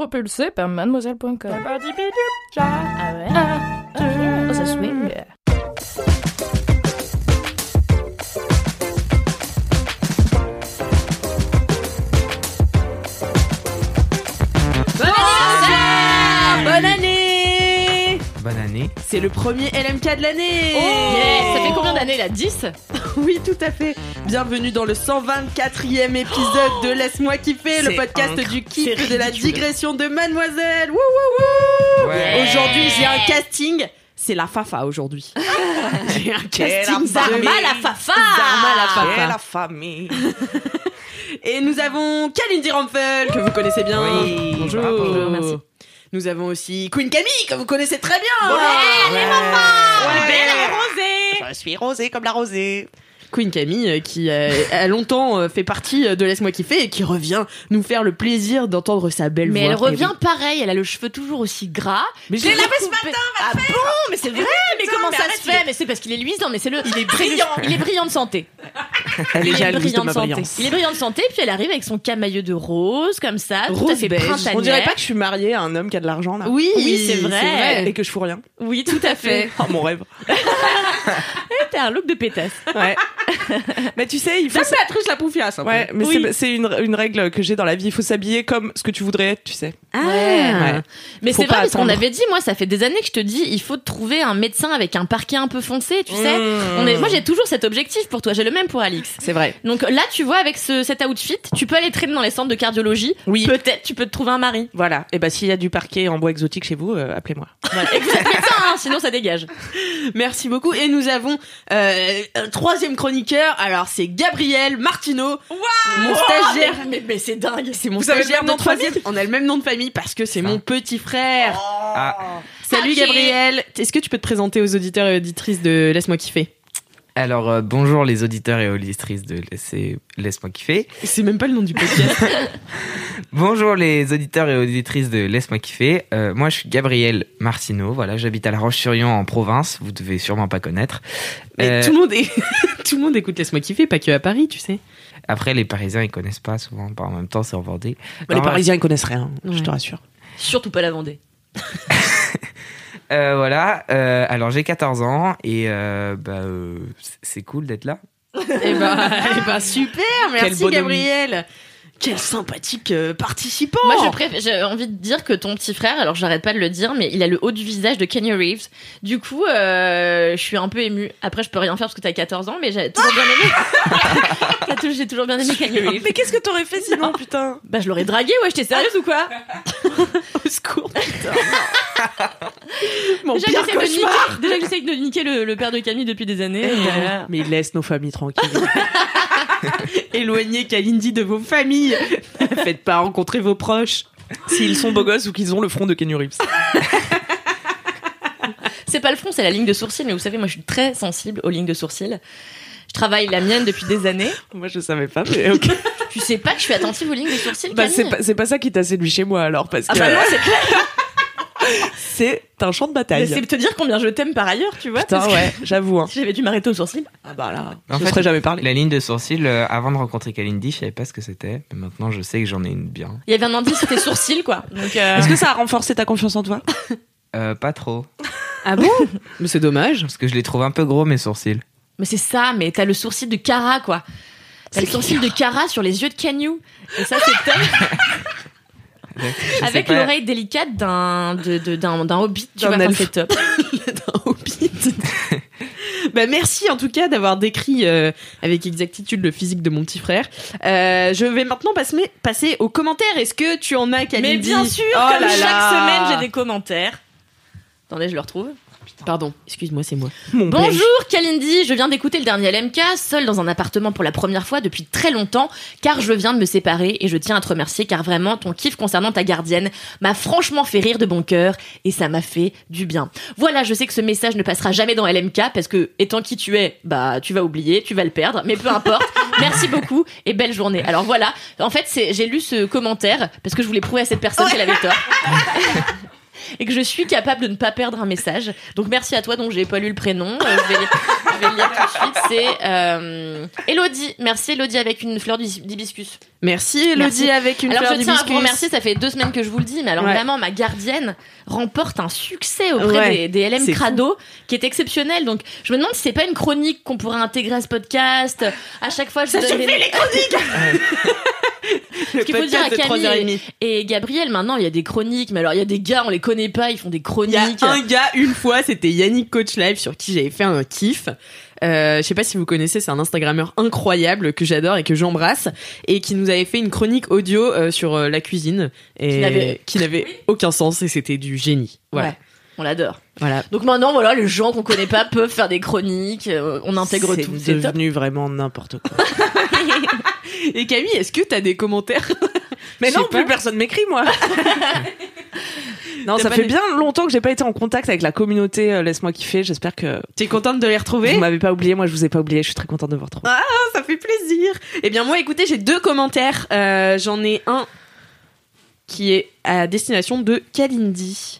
Propulsé par mademoiselle.com. Ah ouais? Oh, C'est le premier LMK de l'année Yeah, Ça fait combien d'années là? 10 Oui, tout à fait. Bienvenue dans le 124e épisode de Laisse-moi kiffer, le podcast incroyable. du kiff de la digression de Mademoiselle. Wouh, wouh, wouh Ouais. Aujourd'hui, j'ai un casting. C'est la Fafa aujourd'hui. j'ai un casting Zarma de- la Fafa Zarma la Fafa. Et la famille. Et nous avons Kalindi Rampel, que vous connaissez bien. Oui, Bonjour. Bonjour, merci. Nous avons aussi Queen Camille, que vous connaissez très bien. Ouais. rosée. Je suis rosée comme la rosée. Queen Camille, euh, qui euh, a longtemps euh, fait partie de Laisse-moi kiffer et qui revient nous faire le plaisir d'entendre sa belle Mais voix. elle Et revient oui. pareil, elle a le cheveu toujours aussi gras. Mais je l'ai lavé ce matin, Ah bon Mais c'est vrai, mais comment ça se fait Mais c'est parce qu'il est luisant, mais c'est le. Il est brillant Il est brillant de santé. Elle est Il est de brillant de ma santé. Il est brillant de santé, puis elle arrive avec son camailleux de rose, comme ça, tout à Rose fait beige. printanière. On dirait pas que je suis mariée à un homme qui a de l'argent là. Oui, c'est vrai. Et que je fous rien. Oui, tout à fait. Oh mon rêve. Un look de pétasse. Ouais. mais tu sais, il faut. Ça, Patrice la poufiasse. un peu. Ouais, mais Oui. c'est- c'est une, une règle que j'ai dans la vie. Il faut s'habiller comme ce que tu voudrais être, tu sais. Ah. Ouais. Mais Faut c'est pas vrai parce qu'on attendre. avait dit, moi, ça fait des années que je te dis, il faut trouver un médecin avec un parquet un peu foncé, tu sais. On est, moi, j'ai toujours cet objectif pour toi. J'ai le même pour Alix. C'est vrai. Donc là, tu vois, avec ce, cet outfit, tu peux aller traîner dans les centres de cardiologie. Oui. Peut-être, tu peux te trouver un mari. Voilà. Et bah, s'il y a du parquet en bois exotique chez vous, euh, appelez-moi. Voilà. Sinon ça dégage. Merci beaucoup. Et nous avons euh, un troisième chroniqueur. Alors, c'est Gabriel Martineau. mon stagiaire. Oh, mais, mais c'est dingue. C'est mon Vous stagiaire même de nom de troisième. On a le même nom de famille parce que c'est mon petit frère. Ah, Salut. Gabriel. Est-ce que tu peux te présenter aux auditeurs et auditrices de Laisse-moi kiffer? Alors, euh, bonjour les auditeurs et auditrices de Laissez- Laisse-moi kiffer. C'est même pas le nom du podcast. Bonjour les auditeurs et auditrices de Laisse-moi kiffer. Euh, moi, je suis Gabriel Martineau. Voilà, j'habite à La Roche-sur-Yon en province. Vous devez sûrement pas connaître. Mais Euh, tout le monde est... tout le monde écoute Laisse-moi kiffer, pas que à Paris, tu sais. Après, les Parisiens, ils connaissent pas souvent. Pas en même temps, c'est en Vendée. Bah, les Parisiens ils connaissent rien, je te rassure. Surtout pas la Vendée. Euh, voilà. euh, alors, j'ai 14 ans et euh, bah, euh, c'est- cool d'être là. Eh ben, ben, super, merci. Gabriel. Quel sympathique euh, participant. Moi, je préfère, j'ai envie de dire que ton petit frère, alors j'arrête pas de le dire, mais il a le haut du visage de Kenny Reeves. Du coup, euh, je suis un peu émue. Après, je peux rien faire parce que t'as 14 ans, mais j'ai toujours bien aimé. J'ai toujours bien aimé Kenny Reeves. Mais qu'est-ce que t'aurais fait sinon, putain? Bah, je l'aurais dragué, ouais, j'étais sérieuse ou quoi? Au secours, putain. Mon Déjà, pire cauchemar. niquer, déjà, j'essaie de niquer le, le père de Camille depuis des années. et, euh, Mais laisse nos familles tranquilles. Éloignez Kalindi de vos familles. Faites pas rencontrer vos proches. S'ils sont beaux gosses ou qu'ils ont le front de Kenny Reeves. C'est pas le front, c'est la ligne de sourcil. Mais vous savez, moi, je suis très sensible aux lignes de sourcil. Je travaille la mienne depuis des années. Moi, je savais pas, mais ok. Tu sais pas que je suis attentive aux lignes de sourcil, Bah, c'est pas, c'est pas ça qui t'a séduit chez moi alors, parce que Ah bah non, c'est clair. C'est un champ de Mais bataille. c'est te dire combien je t'aime par ailleurs, tu vois. Putain, parce que ouais, j'avoue. Hein. Si j'avais dû m'arrêter au sourcil. Ah bah là, En je fait, serais jamais parlé. La ligne de sourcil, euh, avant de rencontrer Kalindi, je savais pas ce que c'était. Mais maintenant, je sais que j'en ai une bien. Il y avait un indice, c'était sourcil, quoi. Euh, Est-ce que ça a renforcé ta confiance en toi? Euh, pas trop. Ah bon? Mais c'est dommage. Parce que je les trouve un peu gros, mes sourcils. Mais c'est ça, mais t'as le sourcil de Cara, quoi. T'as le sourcil de Cara sur les yeux de Canyu. Et ça, c'est top. Avec l'oreille délicate d'un, d'un, d'un hobbit, tu vois, enfin, c'est top. D'un hobbit. bah merci en tout cas d'avoir décrit euh, avec exactitude le physique de mon petit frère. Euh, je vais maintenant passer, passer aux commentaires. Est-ce que tu en as, Kalindi Mais bien sûr, Oh comme là chaque là. semaine, j'ai des commentaires. Attendez, je le retrouve. Pardon, excuse-moi, c'est moi. Bonjour Kalindi, je viens d'écouter le dernier LMK, seul dans un appartement pour la première fois depuis très longtemps, car je viens de me séparer et je tiens à te remercier car vraiment ton kiff concernant ta gardienne m'a franchement fait rire de bon cœur et ça m'a fait du bien. Voilà, je sais que ce message ne passera jamais dans LMK parce que étant qui tu es, bah tu vas oublier, tu vas le perdre, mais peu importe. Merci beaucoup et belle journée. Alors voilà, en fait j'ai lu ce commentaire parce que je voulais prouver à cette personne qu'elle avait tort. et que je suis capable de ne pas perdre un message. Donc merci à toi, dont j'ai pas lu le prénom. Euh, je, vais, je vais le lire tout de suite. C'est euh, Elodie. Merci Elodie avec une fleur d'hibiscus. Merci Elodie avec une alors fleur je tiens à vous d'hibiscus. remercier, ça fait deux semaines que je vous le dis, mais alors Ouais. vraiment ma gardienne remporte un succès auprès Ouais, des, des LM Crado qui est exceptionnel. Donc je me demande si c'est pas une chronique qu'on pourrait intégrer à ce podcast. À chaque fois je vous donne des... les chroniques Ce qu'il faut dire à Camille 3h30. et Gabriel maintenant il y a des chroniques, mais alors il y a des gars on les connaît pas, ils font des Il chroniques. y a un gars, une fois, c'était Yannick Coach Live sur qui j'avais fait un kiff. Euh, je sais pas si vous connaissez, c'est un Instagrammeur incroyable que j'adore et que j'embrasse et qui nous avait fait une chronique audio euh, sur euh, la cuisine et Qui n'avait- qui n'avait aucun sens et c'était du génie. Voilà. Ouais, on l'adore. Voilà. Donc maintenant, voilà, les gens qu'on connaît pas peuvent faire des chroniques. euh, on intègre tout. C'est top. devenu vraiment n'importe quoi. Et Camille, est-ce que t'as des commentaires? Mais non, pas. plus personne m'écrit, moi. non, ça fait des- bien longtemps que j'ai pas été en contact avec la communauté euh, Laisse-moi kiffer. J'espère que T'es contente de les retrouver? vous m'avez pas oublié. Moi, je vous ai pas oublié. Je suis très contente de vous retrouver. Ah, ça fait plaisir. Eh bien, moi, écoutez, j'ai deux commentaires. Euh, J'en ai un qui est à destination de Kalindi.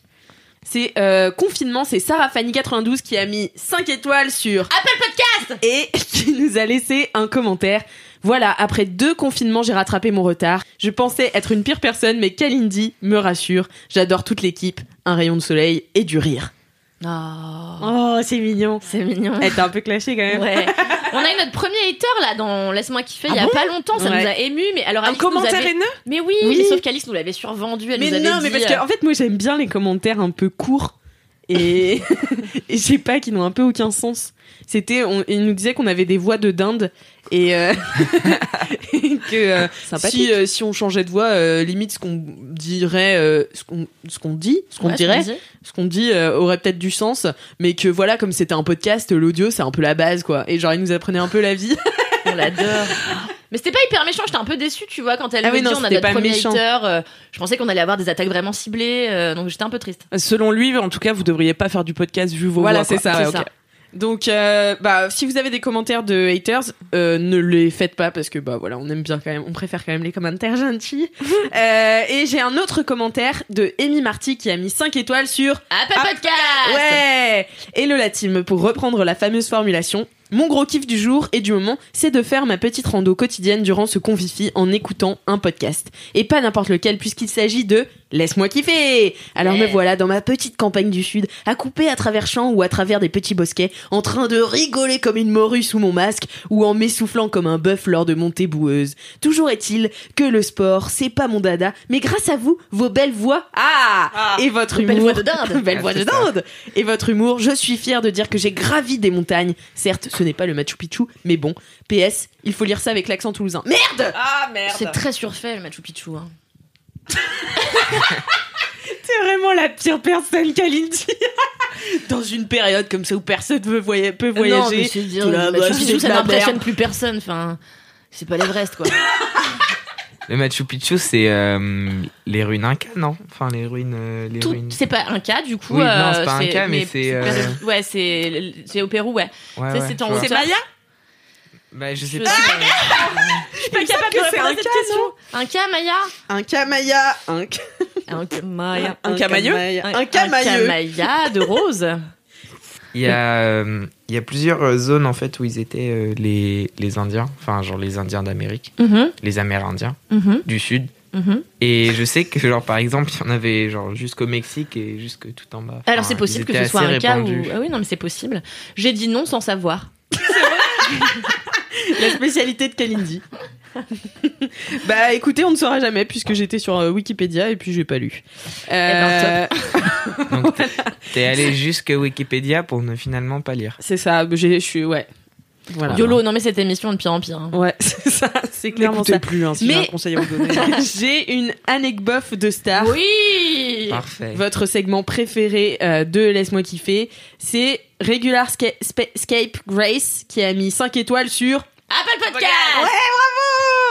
C'est euh, confinement, c'est Sarah Fanny 92 qui a mis 5 étoiles sur Apple Podcast et qui nous a laissé un commentaire. Voilà, après deux confinements, j'ai rattrapé mon retard. Je pensais être une pire personne, mais Kalindi me rassure. J'adore toute l'équipe, un rayon de soleil et du rire. Oh, Oh, c'est mignon. c'est mignon. Elle t'a un peu clashé quand même. Ouais. On a eu notre premier hater là dans Laisse-moi kiffer il y Ah a bon pas longtemps, ça Ouais. nous a ému, mais alors Un Alice commentaire avait- haineux? Mais oui, Oui. mais sauf qu'Alice nous l'avait survendu, elle Mais nous avait non, mais parce que euh, en fait, moi j'aime bien les commentaires un peu courts et, et je sais pas, qui n'ont un peu aucun sens. C'était, il nous disait qu'on avait des voix de dinde et, euh, et que euh, si, euh, si on changeait de voix, limite ce qu'on dirait, ce qu'on ce qu'on dit, ce qu'on ouais, dirait, ce qu'on dit. aurait peut-être du sens, mais que voilà, comme c'était un podcast, l'audio c'est un peu la base quoi. Et genre, il nous apprenait un peu la vie. On l'adore. Mais c'était pas hyper méchant, j'étais un peu déçue, tu vois, quand elle Ah dit on a notre pas premier méchant. hater. euh, je pensais qu'on allait avoir des attaques vraiment ciblées, euh, donc j'étais un peu triste. Selon lui, en tout cas, vous devriez pas faire du podcast vu vos Voilà, voix. c'est ça. Ouais, ça. Donc, euh, bah, si vous avez des commentaires de haters, euh, ne les faites pas parce que bah voilà, on aime bien quand même, on préfère quand même les commentaires gentils. Euh, et j'ai un autre commentaire de Amy Marty qui a mis 5 étoiles sur Apple Podcast Ouais Et le team, pour reprendre la fameuse formulation, mon gros kiff du jour et du moment, c'est de faire ma petite rando quotidienne durant ce confifi en écoutant un podcast. Et pas n'importe lequel puisqu'il s'agit de Laisse-moi kiffer Alors Yeah. me voilà dans ma petite campagne du sud, à couper à travers champs ou à travers des petits bosquets, en train de rigoler comme une morue sous mon masque ou en m'essoufflant comme un bœuf lors de montées boueuses. Toujours est-il que le sport, c'est pas mon dada, mais grâce à vous, vos belles voix, ah, et votre Belle humour, voix de dinde. belle Ah, voix de ça. dinde, et votre humour, je suis fière de dire que j'ai gravi des montagnes. Certes, ce n'est pas le Machu Picchu, mais bon. PS, il faut lire ça avec l'accent toulousain. Merde Ah merde. C'est très surfait le Machu Picchu. Hein. C'est vraiment la pire personne Kalindi. Dans une période comme ça où personne veut voya- peut non, mais voyager. c'est dire, là, bah, Picchu, de ça n'impressionne plus personne. Enfin, c'est pas l'Everest quoi. Le Machu Picchu, c'est euh, les ruines Inca, non? Enfin, les ruines. euh, les Tout- ruines... C'est pas un cas du coup. Oui, non, euh, c'est pas un cas, mais c'est, euh, Ouais, c'est c'est au Pérou, ouais. Ouais, ouais, c'est. Maya? Bah, je sais Je pas. pas. Je suis pas capable que de répondre à un cette cas, question. Un cas, Maya Un Kamaya, un, Un cas, Maya. un camailleux, un Un camailleux. Maya de rose. Il y a, euh, il y a plusieurs euh, zones en fait où ils étaient euh, les, les Indiens, enfin genre les Indiens d'Amérique, Mhm, les Amérindiens mhm, du Sud. mhm. Et je sais que genre par exemple il y en avait genre jusqu'au Mexique et jusque tout en bas. Alors c'est possible que ce soit un cas où. répandus. Ah oui, non, mais c'est possible. J'ai dit non sans savoir. La spécialité de Kalindi. bah écoutez, on ne saura jamais puisque j'étais sur euh, Wikipédia et puis j'ai pas lu. Euh, Donc t'es- t'es allé jusque Wikipédia pour ne finalement pas lire. c'est ça, j'ai- je suis ouais. Voilà. YOLO, non mais cette émission de pire en pire. hein. Ouais, c'est ça, c'est clairement ça. plus hein, si j'ai un conseil à vous donner. j'ai une anecdote de star. Oui Parfait. votre segment préféré euh, de Laisse-moi kiffer. C'est Regular Sca- Scape Grace qui a mis 5 étoiles sur Apple Podcast Ouais,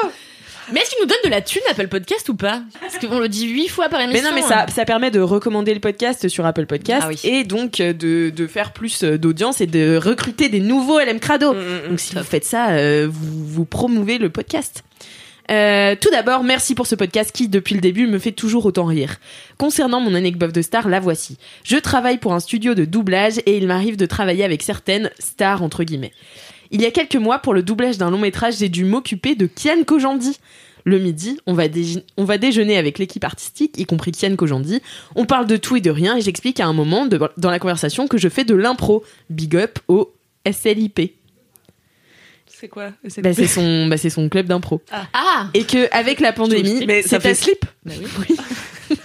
bravo Mais est-ce qu'il nous donne de la thune Apple Podcast ou pas? Parce qu'on le dit huit fois par Mais émission. non, mais ça, ça permet de recommander le podcast sur Apple Podcast Ah oui. et donc euh, de, de faire plus euh, d'audience et de recruter des nouveaux LM Crado. Mm, mm, mm. Donc si vous faites ça, euh, vous, vous promouvez le podcast. Euh, tout d'abord, merci pour ce podcast qui, depuis le début, me fait toujours autant rire. Concernant mon anecdote de star, la voici. Je travaille pour un studio de doublage et il m'arrive de travailler avec certaines stars, entre guillemets. Il y a quelques mois, pour le doublage d'un long métrage, j'ai dû m'occuper de Kian Kojandi. Le midi, on va, déje- on va déjeuner avec l'équipe artistique, y compris Kian Kojandi. On parle de tout et de rien et j'explique à un moment de- dans la conversation que je fais de l'impro. Big up au SLIP. C'est quoi C'est Bah, c'est son, bah, c'est son club d'impro. Ah Et que avec la pandémie, Mais ça c'est fait assez- slip.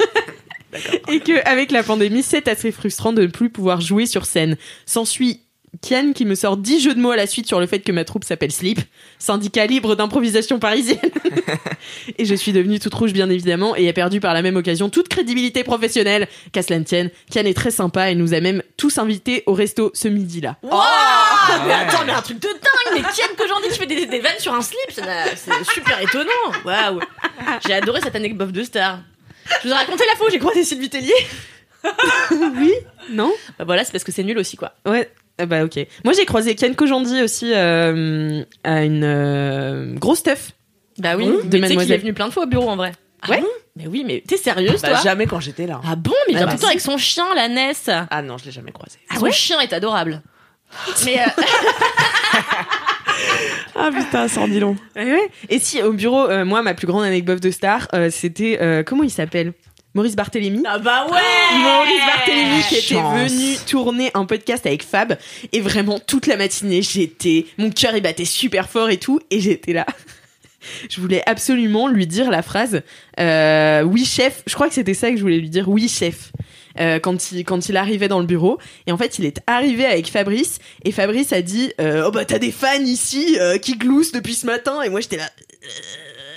et que avec la pandémie, c'est assez frustrant de ne plus pouvoir jouer sur scène. S'ensuit Kian qui me sort 10 jeux de mots à la suite sur le fait que ma troupe s'appelle Slip, syndicat libre d'improvisation parisienne. et je suis devenue toute rouge bien évidemment et ai perdu par la même occasion toute crédibilité professionnelle. Qu'à cela ne tienne, Kian est très sympa et nous a même tous invités au resto ce midi-là. Waouh Mais attends, mais un truc de dingue Mais Kian Kojandi qui fait des, des vannes sur un slip, c'est super étonnant Waouh J'ai adoré cette anecdote de star. Je vous ai raconté la fois où j'ai croisé Sylvie Tellier Oui Non Bah voilà, c'est parce que c'est nul aussi, quoi. Ouais. Ah bah ok. Moi j'ai croisé Kian Kojandi aussi euh, à une euh, grosse teuf. Bah oui, Mmh. mais tu sais qu'il Mademoiselle. est venu plein de fois au bureau, en vrai. Ouais Mais oui, mais t'es sérieuse, Bah, toi jamais quand j'étais là. Ah bon Mais il vient Ah tout le bah temps avec son chien, la Ness Ah non, je l'ai jamais croisé. Son chien est adorable. Mais euh, Ah putain, sans dis long. Ouais, ouais. Et si au bureau, euh, moi ma plus grande anecdote de star, euh, c'était euh, comment il s'appelle? Maurice Barthélémy. ah bah ouais Maurice Barthélémy qui était Chance. venu tourner un podcast avec Fab. Et vraiment toute la matinée j'étais mon cœur il battait super fort et tout. Et j'étais là. Je voulais absolument lui dire la phrase euh, oui chef. Je crois que c'était ça que je voulais lui dire oui chef. Euh, quand il quand il arrivait dans le bureau. Et en fait il est arrivé avec Fabrice. Et Fabrice a dit euh, oh bah t'as des fans ici euh, qui gloussent depuis ce matin. Et moi j'étais là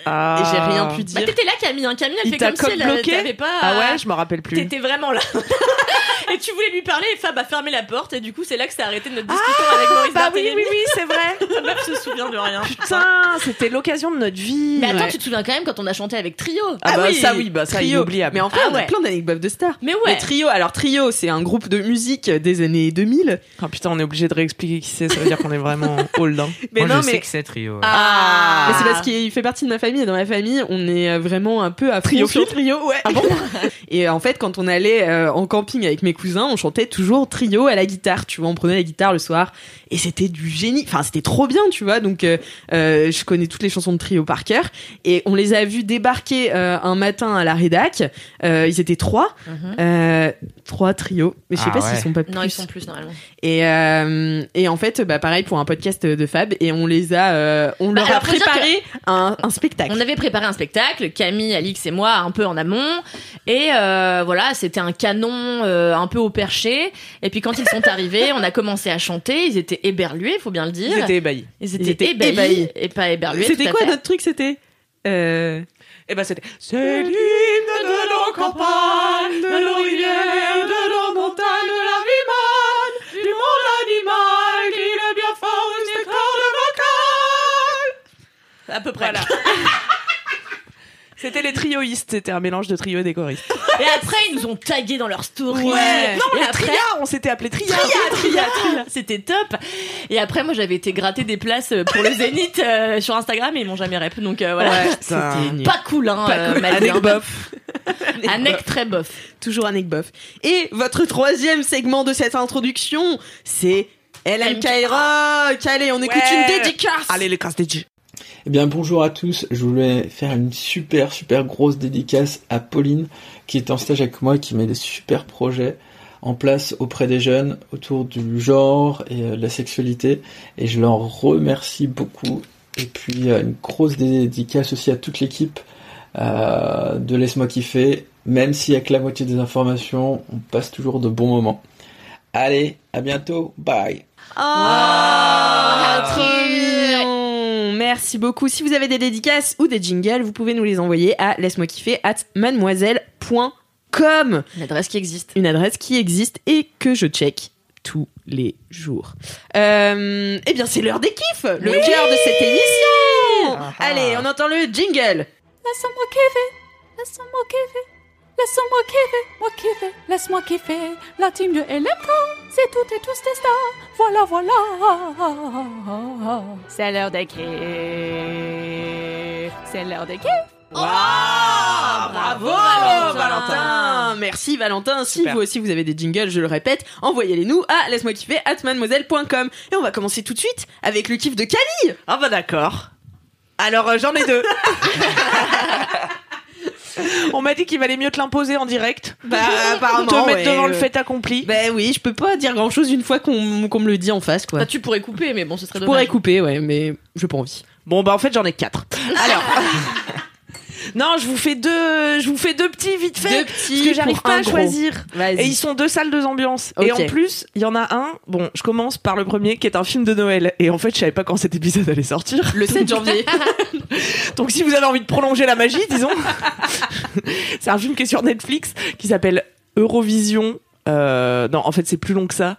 Ah. et j'ai rien pu dire Bah t'étais là Camille, hein. Camille elle Il fait t'a comme si elle t'avait pas... Ah ouais, je me rappelle plus. T'étais vraiment là. et tu voulais lui parler et Fab a fermé la porte et du coup c'est là que c'est arrêté notre discussion avec Maurice Bah oui, Barthélémy. oui, oui, c'est vrai. La meuf se souvient de rien. Putain, c'était l'occasion de notre vie. Mais attends, Ouais. tu te souviens quand même quand on a chanté avec Trio Ah, bah ça oui, bah ça Trio. inoubliable. mais en fait Ah on a ouais. plein d'anecdotes de stars Mais ouais. Mais Trio, alors Trio, c'est un groupe de musique des années 2000. Ah putain, on est obligé de réexpliquer qui c'est, ça veut dire qu'on est vraiment old. Hein. Mais Moi, non, je mais, sais que c'est trio. Ah. mais c'est parce qu'il fait partie de ma famille. Et dans ma famille, on est euh, vraiment un peu à Trio sur Trio, ouais. Ah bon et en fait, quand on allait euh, en camping avec mes cousins, on chantait toujours Trio à la guitare. Tu vois, on prenait la guitare le soir et c'était du génie. Enfin, c'était trop bien, tu vois. Donc, euh, euh, je connais toutes les chansons de Trio par cœur. Et on les a vus débarquer euh, un matin à la rédac. Euh, ils étaient trois, Mhm. euh, trois trios. Mais je sais Ah pas ouais. s'ils sont pas plus. Non, ils sont plus normalement. Et, euh, et en fait, bah, pareil pour un podcast de Fab, et on les a, euh, on Bah, leur a préparé un, un spectacle. On avait préparé un spectacle, Camille, Alix et moi, un peu en amont. Et euh, voilà, c'était un canon euh, un peu au perché. Et puis quand ils sont arrivés, on a commencé à chanter. Ils étaient éberlués, faut bien le dire. Ils étaient ébahis. Ils étaient ils étaient ébahis, ébahis. et pas éberlués. C'était quoi notre truc C'était euh... Et bah c'était. C'est l'hymne de nos campagnes, de nos rivières, de nos montagnes, de la vie manne, du monde animal, qui est bien fort de ses cordes vocales. À peu près. Voilà. C'était les trioïstes, c'était un mélange de trio et des choristes. Et après, ils nous ont tagués dans leur story. Non, et les après, Tria, on s'était appelé Tria. Tria, Tria. C'était top. Et après, moi, j'avais été gratter des places pour le Zénith euh, sur Instagram et ils m'ont jamais rep. Donc euh, voilà. Ouais, C'était. Pas cool, hein. Pas euh, cool. hein. bof. Anec très bof. Toujours Annick Boff. Et votre troisième segment de cette introduction, c'est LMK Rock. Allez, on écoute Ouais. une dédicace. Allez, les casse des Eh bien bonjour à tous, je voulais faire une super super grosse dédicace à Pauline qui est en stage avec moi qui met des super projets en place auprès des jeunes autour du genre et euh, de la sexualité. Et je leur remercie beaucoup. Et puis euh, une grosse dédicace aussi à toute l'équipe euh, de Laisse-moi kiffer. Même si avec la moitié des informations on passe toujours de bons moments. Allez, à bientôt, bye. Mignon. Merci beaucoup. Si vous avez des dédicaces ou des jingles, vous pouvez nous les envoyer à laisse-moi kiffer at mademoiselle.fr. Une adresse qui existe. une adresse qui existe et que je check tous les jours. Euh, eh bien, c'est l'heure des kiffs, le cœur de cette émission. Ah. Allez, on entend le jingle. Laisse-moi kiffer, laisse-moi kiffer, laisse-moi kiffer, moi kiffer, laisse-moi kiffer. La team de LMK, c'est toutes et tous des stars. Voilà, voilà. C'est l'heure des kiffs. C'est l'heure des kiffs. Ah, bravo, Valentin. Valentin. Merci Valentin. Si Super. vous aussi vous avez des jingles, je le répète, envoyez-les nous à laisse-moi kiffer at mademoiselle.com. Et on va commencer tout de suite avec le kiff de Camille. Ah bah d'accord. Alors euh, j'en ai deux. On m'a dit qu'il valait mieux te l'imposer en direct. Bah apparemment. te mettre ouais, devant le euh, fait accompli. Ben oui, je peux pas dire grand chose une fois qu'on qu'on me le dit en face quoi. Bah, tu pourrais couper, mais bon, ce serait Je dommage. pourrais couper, ouais, mais j'ai pas envie. Bon bah en fait j'en ai quatre. Alors. Non, je vous fais deux, je vous fais deux petits vite fait. Deux petits parce que j'arrive pas à gros. choisir. Et ils sont deux salles, deux ambiances. Et en plus, il y en a un. Bon, je commence par le premier qui est un film de Noël. Et en fait, je savais pas quand cet épisode allait sortir. Le 7 janvier. Donc si vous avez envie de prolonger la magie, disons, c'est un film qui est sur Netflix qui s'appelle Eurovision. Euh, non, en fait, c'est plus long que ça.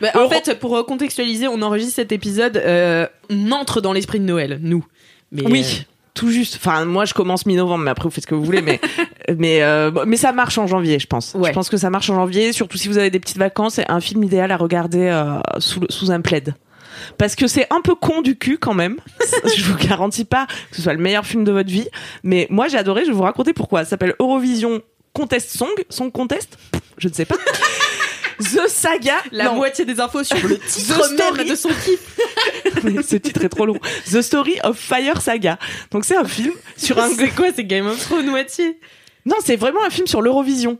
Bah, en Euro- fait, pour recontextualiser, on enregistre cet épisode, euh, on entre dans l'esprit de Noël, nous. Mais, Oui, euh, tout juste. Enfin, moi, je commence mi-novembre, mais après, vous faites ce que vous voulez. Mais, mais, euh, mais ça marche en janvier, je pense. Ouais. Je pense que ça marche en janvier, surtout si vous avez des petites vacances. C'est un film idéal à regarder euh, sous, sous un plaid. Parce que c'est un peu con du cul quand même. je vous garantis pas que ce soit le meilleur film de votre vie. Mais moi, j'ai adoré. Je vais vous raconter pourquoi. Ça s'appelle Eurovision Contest Song. Song Contest? Je ne sais pas. The Saga. la Non. moitié des infos sur le titre The Story. même de son kiff. Mais ce titre est trop long. The Story of Fire Saga. Donc c'est un film sur un. C'est quoi, c'est Game of Thrones moitié? Non, c'est vraiment un film sur l'Eurovision.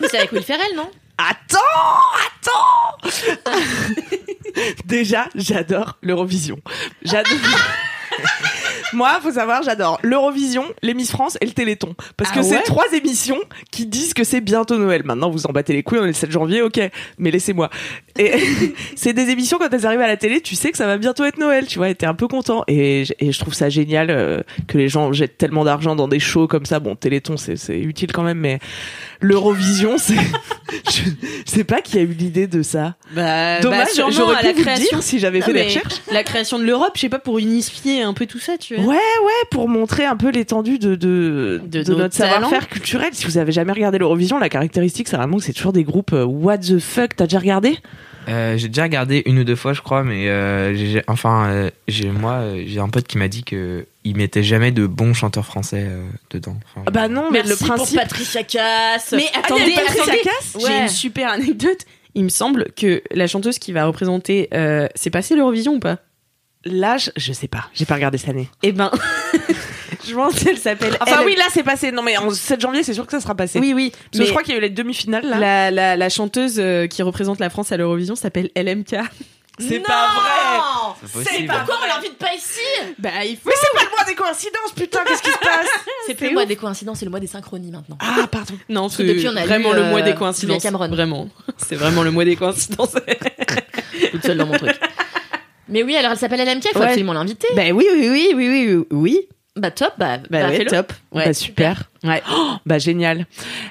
Mais c'est avec Will Ferrell, non? Attends, attends. Déjà, j'adore l'Eurovision. J'adore. Moi, faut savoir, j'adore l'Eurovision, les Miss France et le Téléthon. Parce Ah que c'est ouais trois émissions qui disent que c'est bientôt Noël. Maintenant, vous en battez les couilles, on est le 7 janvier, ok. Mais laissez-moi. Et c'est des émissions, quand elles arrivent à la télé, tu sais que ça va bientôt être Noël, tu vois, et t'es un peu content. Et, je trouve ça génial euh, que les gens jettent tellement d'argent dans des shows comme ça. Bon, Téléthon, c'est c'est utile quand même, mais l'Eurovision, c'est... je, je sais pas qui a eu l'idée de ça. Bah, Dommage, bah, j'aurais pu la vous création. dire si j'avais fait des recherches. La création de l'Europe, je sais pas, pour unifier un peu tout ça, tu vois. Ouais, ouais, pour montrer un peu l'étendue de, de, De de nos notre savoir-faire culturel. Si vous avez jamais regardé l'Eurovision, la caractéristique, c'est vraiment que c'est toujours des groupes euh, What the fuck, t'as déjà regardé? Euh, j'ai déjà regardé une ou deux fois, je crois, mais euh, j'ai- enfin, euh, j'ai moi, j'ai un pote qui m'a dit que il mettait jamais de bons chanteurs français euh, dedans. Enfin, Ah Bah non, mais Merci le principe. pour Patricia Cass. Mais Ah, attendez, il y a Patricia attendez. Cass? J'ai Ouais. une super anecdote. Il me semble que la chanteuse qui va représenter, euh, c'est passé l'Eurovision ou pas? Là, je, je sais pas, j'ai pas regardé cette année. Eh ben, je pense qu'elle s'appelle. Enfin elle- oui, là c'est passé. Non mais en 7 janvier, c'est sûr que ça sera passé. oui, oui. Parce que Mais je crois qu'il y a eu les demi-finales là. la, la, la chanteuse euh, qui représente la France à l'Eurovision s'appelle LMK. C'est pas vrai. c'est possible. Pourquoi on l'invite pas ici Bah, il faut. Mais c'est pas le mois des coïncidences, putain, qu'est-ce qui se passe C'est plus le mois des coïncidences, c'est le mois des synchronies maintenant. Ah, pardon. Non, c'est depuis, on a vraiment le mois euh, des coïncidences. Vraiment. C'est vraiment le mois des coïncidences. Toute seule dans mon truc. Mais oui, alors elle s'appelle LMK, il faut absolument l'inviter. bah oui, oui, oui, oui, oui, oui, oui. Bah top, bah, Bah, bah, top. Bah super. Ouais. Oh, bah génial.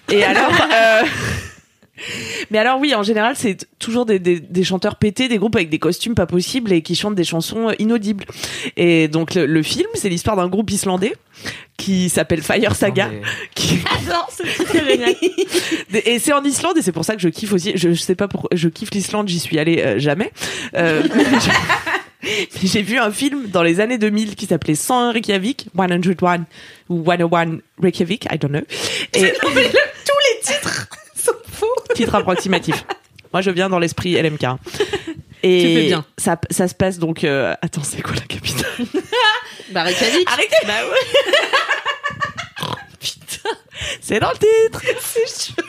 Et alors euh, Mais alors oui, en général, c'est toujours des, des, des chanteurs pétés, des groupes avec des costumes pas possibles et qui chantent des chansons euh, inaudibles. Et donc le, le film, c'est l'histoire d'un groupe islandais qui s'appelle Fire Saga. Qui... Ce titre est génial. Et c'est en Islande et c'est pour ça que je kiffe aussi. Je, je sais pas pourquoi, je kiffe l'Islande, j'y suis allée euh, jamais. Euh, j'ai- J'ai vu un film dans les années 2000 qui s'appelait 101 Reykjavik, 101 ou 101 Reykjavik, I don't know. Et tous les titres sont faux. Titre approximatif. Moi, je viens dans l'esprit LMK. Et Tu fais bien. Ça, ça se passe donc. euh, Attends, c'est quoi la capitale? Bah, Reykjavik. Arrêtez Bah ouais. Putain, c'est dans le titre. C'est chaud.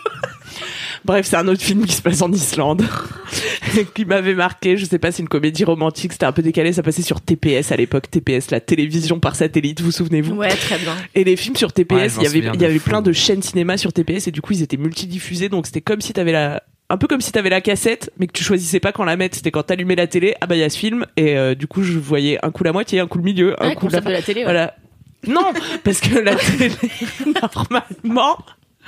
Bref, c'est un autre film qui se passe en Islande, qui m'avait marqué. Je sais pas, c'est une comédie romantique. C'était un peu décalé. Ça passait sur TPS à l'époque. TPS, la télévision par satellite. Vous souvenez-vous Ouais, très bien. Et les films sur TPS, il y avait, il y avait fou. plein de chaînes cinéma sur TPS et du coup ils étaient multidiffusés. Donc c'était comme si t'avais la, un peu comme si t'avais la cassette, mais que tu choisissais pas quand la mettre. C'était quand t'allumais la télé. Ah bah il y a ce film et euh, du coup je voyais un coup la moitié, un coup le milieu, un Ouais, coup la de la télé. ouais. voilà. Non, parce que la télé, normalement,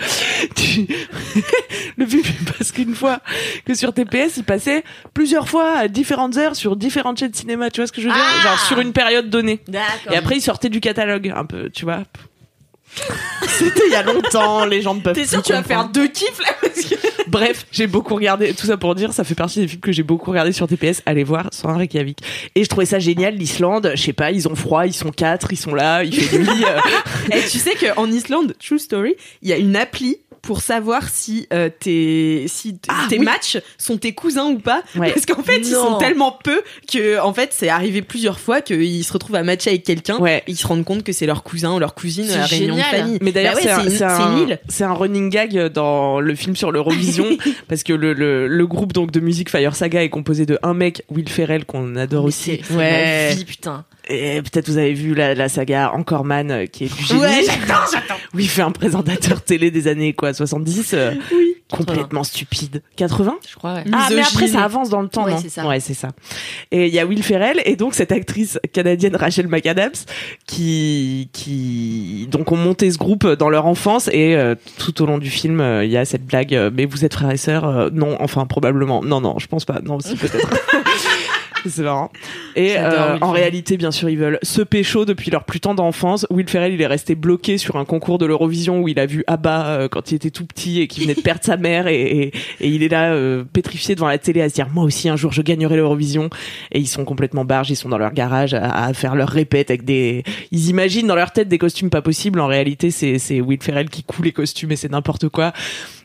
tu- le film parce qu'une fois que sur TPS il passait plusieurs fois à différentes heures sur différentes chaînes de cinéma tu vois ce que je veux dire? Ah genre sur une période donnée. D'accord. et après il sortait du catalogue un peu tu vois c'était il y a longtemps les gens ne peuvent T'es sûr que tu vas faire deux kiffs là parce que... Bref, j'ai beaucoup regardé, tout ça pour dire, ça fait partie des films que j'ai beaucoup regardé sur TPS. Allez voir, sur un Reykjavik. Et je trouvais ça génial, l'Islande. Je sais pas, ils ont froid, ils sont quatre, ils sont là, il fait nuit. euh, Et tu sais qu'en Islande, True Story, il y a une appli pour savoir si euh, tes si Ah, tes oui. matchs sont tes cousins ou pas Ouais. parce qu'en fait ils sont tellement peu que en fait c'est arrivé plusieurs fois qu'ils se retrouvent à matcher avec quelqu'un Ouais. et ils se rendent compte que c'est leur cousin ou leur cousine à la réunion de famille Mais d'ailleurs, Bah ouais, c'est un, un- un running gag dans le film sur l'Eurovision parce que le, le, le groupe donc de musique Fire Saga est composé de un mec, Will Ferrell, qu'on adore Mais aussi. ma vie, putain. Et peut-être vous avez vu la, la saga Encore Man euh, qui est du génie. Ouais, Où il fait un présentateur télé des années quoi 70 euh, complètement stupide. 80 Je crois, ouais. Ah mais après ça avance dans le temps Ouais, non c'est ça. Ouais, c'est ça. Et il y a Will Ferrell et donc cette actrice canadienne Rachel McAdams qui qui donc ont monté ce groupe dans leur enfance et euh, tout au long du film euh, il y a cette blague euh, mais vous êtes frères et sœurs Euh, non enfin probablement non non je pense pas non si peut-être c'est marrant. Et euh, en réalité bien sûr ils veulent se pécho depuis leur plus tendre enfance. Will Ferrell il est resté bloqué sur un concours de l'Eurovision où il a vu Abba euh, quand il était tout petit et qu'il venait de perdre sa mère et, et, et il est là euh, pétrifié devant la télé à se dire moi aussi un jour je gagnerai l'Eurovision. Et ils sont complètement barges ils sont dans leur garage à, à faire leur répète avec des ils imaginent dans leur tête des costumes pas possibles. En réalité c'est Will Ferrell qui coud les costumes et c'est n'importe quoi